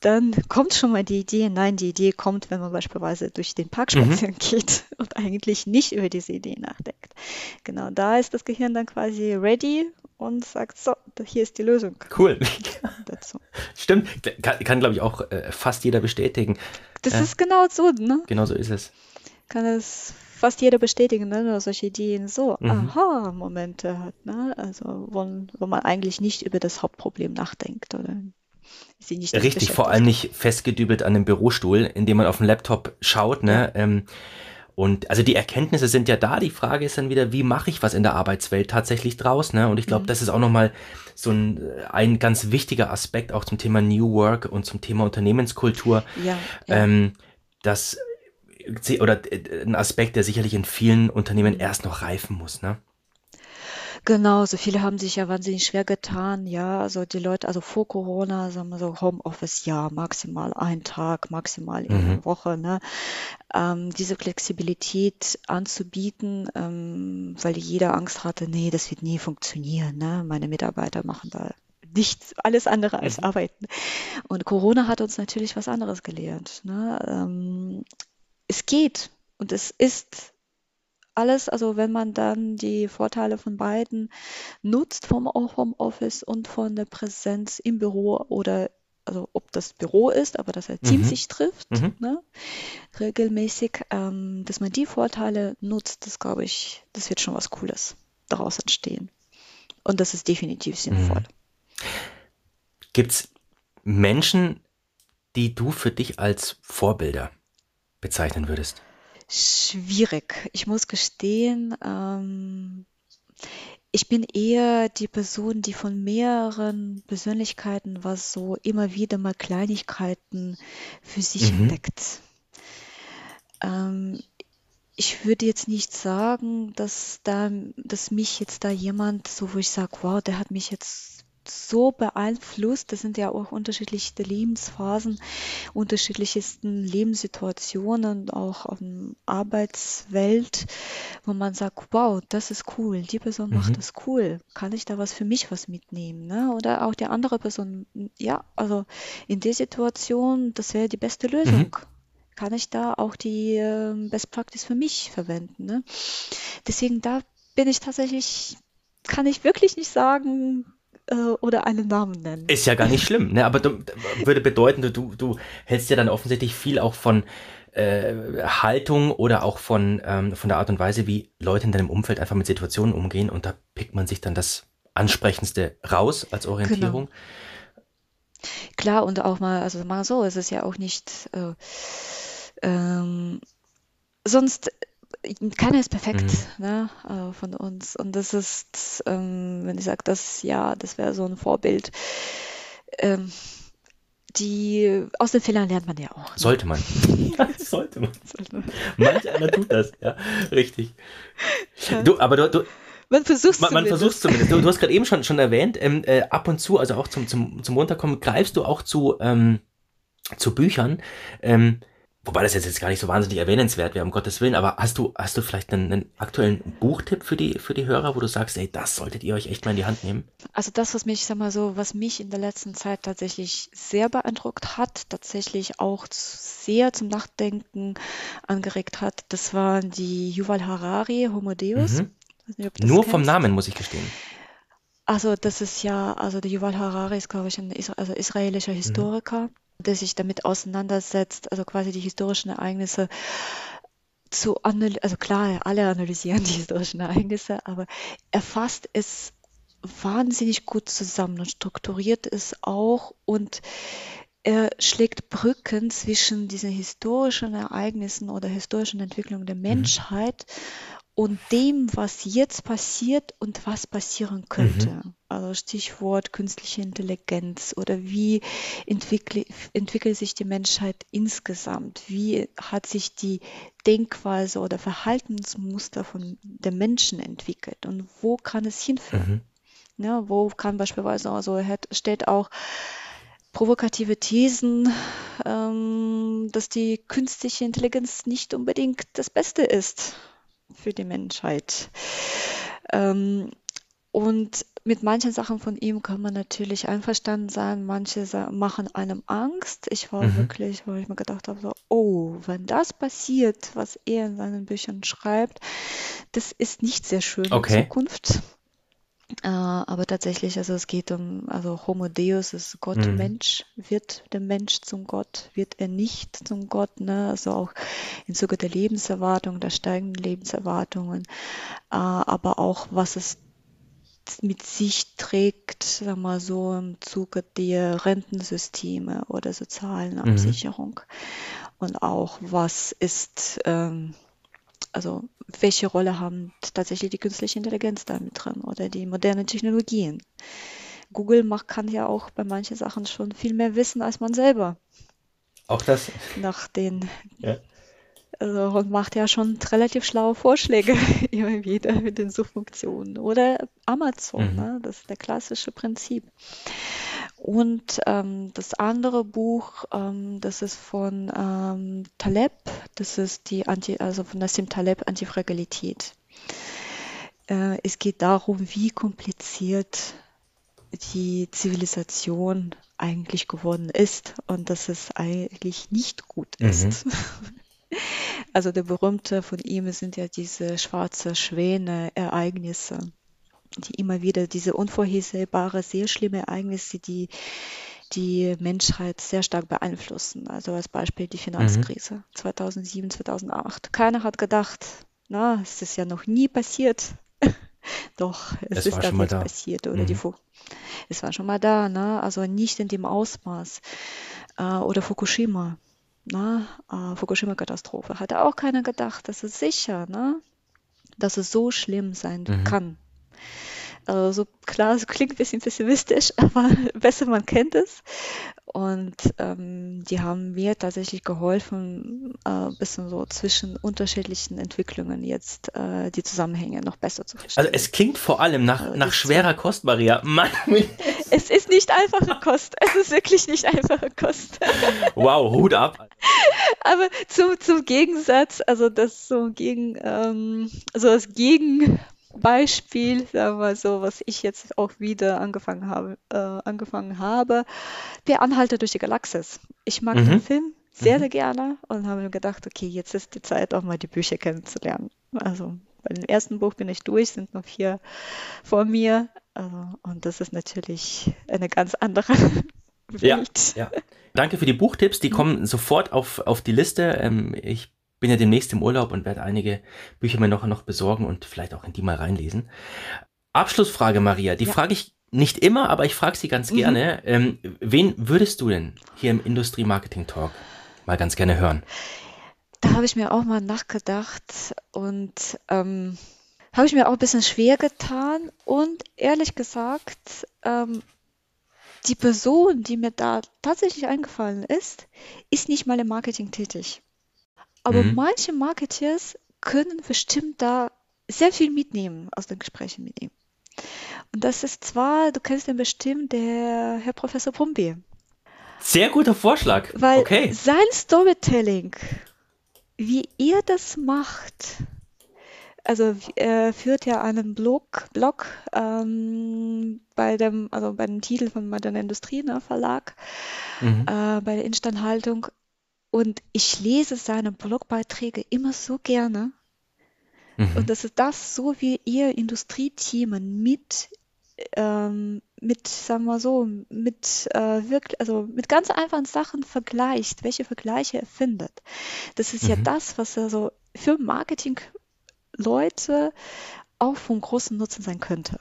dann kommt schon mal die Idee. Nein, die Idee kommt, wenn man beispielsweise durch den Park mhm. spazieren mhm. [laughs] geht und eigentlich nicht über diese Idee nachdenkt. Genau, da ist das Gehirn dann quasi ready und sagt, so, hier ist die Lösung. Cool. [laughs] Dazu. Stimmt, kann, kann glaube ich auch äh, fast jeder bestätigen. Das äh, ist genau so, ne? Genau so ist es. Kann es fast jeder bestätigen, ne? Nur solche Ideen so, mhm. aha, Momente hat, ne? Also, wo, wo man eigentlich nicht über das Hauptproblem nachdenkt oder sie nicht Richtig, vor allem nicht festgedübelt an einem Bürostuhl, in dem man auf dem Laptop schaut, ne? Ähm, und also die Erkenntnisse sind ja da. Die Frage ist dann wieder, wie mache ich was in der Arbeitswelt tatsächlich draus? Ne? Und ich glaube, mhm. das ist auch nochmal so ein, ein ganz wichtiger Aspekt auch zum Thema New Work und zum Thema Unternehmenskultur. Ja, ja. Ähm, das oder äh, ein Aspekt, der sicherlich in vielen Unternehmen erst noch reifen muss. Ne? Genau, so viele haben sich ja wahnsinnig schwer getan, ja. Also die Leute, also vor Corona, sagen wir so, Homeoffice, ja, maximal ein Tag, maximal in Mhm. der Woche, ne? Ähm, diese Flexibilität anzubieten, ähm, weil jeder Angst hatte, nee, das wird nie funktionieren, ne? Meine Mitarbeiter machen da nichts, alles andere als Mhm. arbeiten. Und Corona hat uns natürlich was anderes gelehrt, ne? Ähm, es geht und es ist alles, also wenn man dann die Vorteile von beiden nutzt, vom Homeoffice und von der Präsenz im Büro oder also ob das Büro ist, aber dass ein Team Mhm. sich trifft, Mhm. ne, regelmäßig, ähm, dass man die Vorteile nutzt, das glaube ich, das wird schon was Cooles daraus entstehen. Und das ist definitiv sinnvoll. Mhm. Gibt es Menschen, die du für dich als Vorbilder bezeichnen würdest? Schwierig. Ich muss gestehen, ähm, ich bin eher die Person, die von mehreren Persönlichkeiten was so immer wieder mal Kleinigkeiten für sich Mhm. entdeckt. Ähm, ich würde jetzt nicht sagen, dass da, dass mich jetzt da jemand, so wo ich sage, wow, der hat mich jetzt so beeinflusst. Das sind ja auch unterschiedlichste Lebensphasen, unterschiedlichsten Lebenssituationen, auch auf der Arbeitswelt, wo man sagt, wow, das ist cool, die Person macht Mhm. das cool. Kann ich da was für mich was mitnehmen? Ne? Oder auch die andere Person, ja, also in der Situation, das wäre die beste Mhm. Lösung. Kann ich da auch die ähm, Best Practice für mich verwenden? Ne? Deswegen da bin ich tatsächlich, kann ich wirklich nicht sagen äh, oder einen Namen nennen. Ist ja gar nicht schlimm, ne? aber du, würde bedeuten, du, du hältst ja dann offensichtlich viel auch von äh, Haltung oder auch von, ähm, von der Art und Weise, wie Leute in deinem Umfeld einfach mit Situationen umgehen und da pickt man sich dann das Ansprechendste raus als Genau. Orientierung. Klar, und auch mal, also mal so, es ist ja auch nicht, äh, ähm, sonst, keiner ist perfekt, Mhm. ne, äh, von uns. Und das ist, ähm, wenn ich sage, das, ja, das wäre so ein Vorbild. Ähm, die, aus den Fehlern lernt man ja auch. Ne? Sollte man. [laughs] Ja, sollte man. Manch einer tut das, ja, richtig. Ja. Du, aber du, du, Man versucht man, man versucht zumindest. zumindest. Du, du hast gerade eben schon, schon erwähnt, ähm, äh, ab und zu, also auch zum, zum, zum Runterkommen, greifst du auch zu, ähm, zu Büchern. Ähm, wobei das jetzt, jetzt gar nicht so wahnsinnig erwähnenswert wäre, um Gottes Willen, aber hast du, hast du vielleicht einen, einen aktuellen Buchtipp für die, für die Hörer, wo du sagst, ey, das solltet ihr euch echt mal in die Hand nehmen? Also das, was mich, sag mal so, was mich in der letzten Zeit tatsächlich sehr beeindruckt hat, tatsächlich auch sehr zum Nachdenken angeregt hat, das waren die Yuval Harari, Homo Deus. Mhm. Nicht, Nur vom kennst. Namen, muss ich gestehen. Also das ist ja, also der Yuval Harari ist, glaube ich, ein also israelischer Mhm. Der sich damit auseinandersetzt, also quasi die historischen Ereignisse zu analysieren, also klar, alle analysieren die historischen Ereignisse, aber er fasst es wahnsinnig gut zusammen und strukturiert es auch und er schlägt Brücken zwischen diesen historischen Ereignissen oder historischen Entwicklungen der Mhm. Menschheit und dem, was jetzt passiert und was passieren Mhm. Also Stichwort künstliche Intelligenz oder wie entwickle, entwickelt sich die Menschheit insgesamt? Wie hat sich die Denkweise oder Verhaltensmuster von der Menschen entwickelt und wo kann es hinführen? Mhm. Ja, wo kann beispielsweise, also er stellt auch provokative Thesen, ähm, dass die künstliche Intelligenz nicht unbedingt das Beste ist für die Menschheit. Ähm, und mit manchen Sachen von ihm kann man natürlich einverstanden sein. Manche machen einem Angst. Ich war Mhm. wirklich, wo ich mir gedacht habe, so, oh, wenn das passiert, was er in seinen Büchern schreibt, das ist nicht sehr schön in Okay. Zukunft. Äh, aber tatsächlich, also es geht um, also Homo Deus ist Gott Mhm. Mensch, wird der Mensch zum Gott, wird er nicht zum Gott, ne? Also auch im Zuge der Lebenserwartung, der steigenden Lebenserwartungen, äh, aber auch was es mit sich trägt, sag mal so, im Zuge der Rentensysteme oder sozialen Mhm. Absicherung. Und auch was ist, ähm, also welche Rolle haben tatsächlich die künstliche Intelligenz da mit drin oder die modernen Technologien? Google macht, kann ja auch bei manchen Sachen schon viel mehr wissen als man selber Auch das. nach den Ja. Also und macht ja schon relativ schlaue Vorschläge [laughs] immer wieder mit den Suchfunktionen. Oder Amazon, mhm. ne? das ist der klassische Prinzip. Und ähm, das andere Buch, ähm, das ist von ähm, Taleb, das ist die Anti, also von Nassim Taleb Antifragilität. Äh, es geht darum, wie kompliziert die Zivilisation eigentlich geworden ist und dass es eigentlich nicht gut ist. Mhm. [laughs] Also der berühmte von ihm sind ja diese schwarze Schwäne Ereignisse die immer wieder diese unvorhersehbare, sehr schlimme Ereignisse, die die Menschheit sehr stark beeinflussen. Also als Beispiel die Finanzkrise mhm. 2007, 2008. Keiner hat gedacht, na, es ist ja noch nie passiert. [laughs] Doch, es, es ist tatsächlich passiert. Oder mhm. die es war schon mal da, ne? also nicht in dem Ausmaß. Äh, oder Fukushima. Ne? Äh, Fukushima-Katastrophe. Hatte auch keiner gedacht, das ist sicher, ne? dass es so schlimm sein mhm. kann. Also so klar, es klingt ein bisschen pessimistisch, [laughs] aber besser man kennt es. Und ähm, die haben mir tatsächlich geholfen, ein äh, bisschen so zwischen unterschiedlichen Entwicklungen jetzt äh, die Zusammenhänge noch besser zu verstehen. Also es klingt vor allem nach, also nach schwerer Kost, Maria. [laughs] Mann. Es ist nicht einfache Kost. Es ist wirklich nicht einfache Kost. [laughs] Wow, Hut ab. Aber zum, zum Gegensatz, also das so gegen, ähm, also das Gegen Beispiel, sagen wir so, was ich jetzt auch wieder angefangen habe, äh, angefangen habe, der Anhalter durch die Galaxis. Ich mag mhm. den Film sehr, mhm. sehr gerne und habe mir gedacht, okay, jetzt ist die Zeit, auch mal die Bücher kennenzulernen. Also bei dem ersten Buch bin ich durch, sind noch vier vor mir. Also, und das ist natürlich eine ganz andere Welt. Ja, ja. Danke für die Buchtipps, die kommen sofort auf, auf die Liste. Ähm, ich bin ja demnächst im Urlaub und werde einige Bücher mir noch, noch besorgen und vielleicht auch in die mal reinlesen. Abschlussfrage, Maria. Die ja. frage ich nicht immer, aber ich frage sie ganz mhm. gerne. Ähm, wen würdest du denn hier im Industrie Marketing Talk mal ganz gerne hören? Da habe ich mir auch mal nachgedacht und ähm, habe ich mir auch ein bisschen schwer getan und ehrlich gesagt, ähm, die Person, die mir da tatsächlich eingefallen ist, ist nicht mal im Marketing tätig. Aber mhm. manche Marketeers können bestimmt da sehr viel mitnehmen aus den Gesprächen mit ihm. Und das ist zwar, du kennst den bestimmt, der Herr Professor Pumbi. Sehr guter Vorschlag. Weil okay. sein Storytelling, wie er das macht, also er führt ja einen Blog, Blog ähm, bei dem, also bei dem Titel von Moderne Industrie ne, Verlag, mhm. äh, bei der Instandhaltung und ich lese seine Blogbeiträge immer so gerne. Mhm. Und das ist das, so wie ihr Industriethemen mit, ähm, mit, sagen wir so, mit äh, wirklich, also mit ganz einfachen Sachen vergleicht, welche Vergleiche er findet. Das ist mhm. ja das, was er so für Marketing-Leute auch von großem Nutzen sein könnte.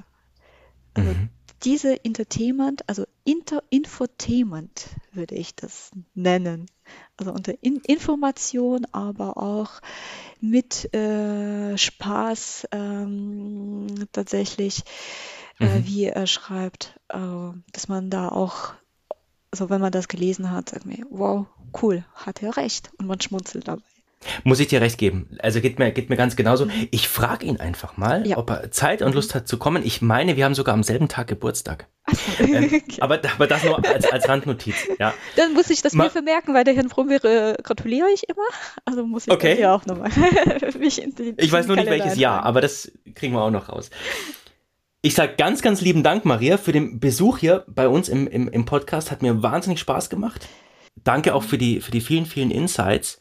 Also mhm diese Entertainment, also Inter Infotainment würde ich das nennen. Also unter In Information, aber auch mit äh, Spaß ähm, tatsächlich, äh, mhm. wie er schreibt, äh, dass man da auch, also wenn man das gelesen hat, sagt mir, wow, cool, hat er recht und man schmunzelt dabei. Muss ich dir recht geben. Also geht mir, geht mir ganz genauso. Ich frage ihn einfach mal, ja. ob er Zeit und Lust hat zu kommen. Ich meine, wir haben sogar am selben Tag Geburtstag. ähm, [laughs] aber, aber das nur als, als Randnotiz. Ja. Dann muss ich das Ma mir vermerken, weil der Herrn Brombeere gratuliere ich immer. Also muss ich okay. ja auch nochmal [laughs] mich in den Ich weiß nur nicht welches Jahr, aber das kriegen wir auch noch raus. Ich sage ganz, ganz lieben Dank, Maria, für den Besuch hier bei uns im, im, im Podcast. Hat mir wahnsinnig Spaß gemacht. Danke auch für die, für die vielen, vielen Insights.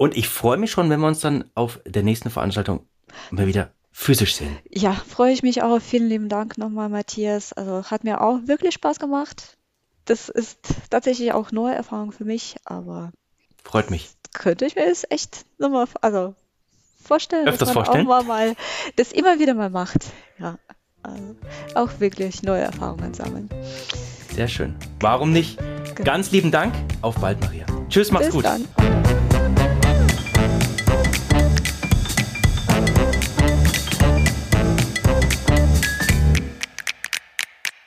Und ich freue mich schon, wenn wir uns dann auf der nächsten Veranstaltung mal wieder physisch sehen. Ja, freue ich mich auch. Vielen lieben Dank nochmal, Matthias. Also hat mir auch wirklich Spaß gemacht. Das ist tatsächlich auch neue Erfahrung für mich, aber freut mich. Könnte ich mir das echt nochmal, also vorstellen, Öfters dass man vorstellen? auch mal, das immer wieder mal macht. Ja, also auch wirklich neue Erfahrungen sammeln. Sehr schön. Warum nicht? Genau. Ganz lieben Dank. Auf bald, Maria. Tschüss, mach's Bis gut. Dann.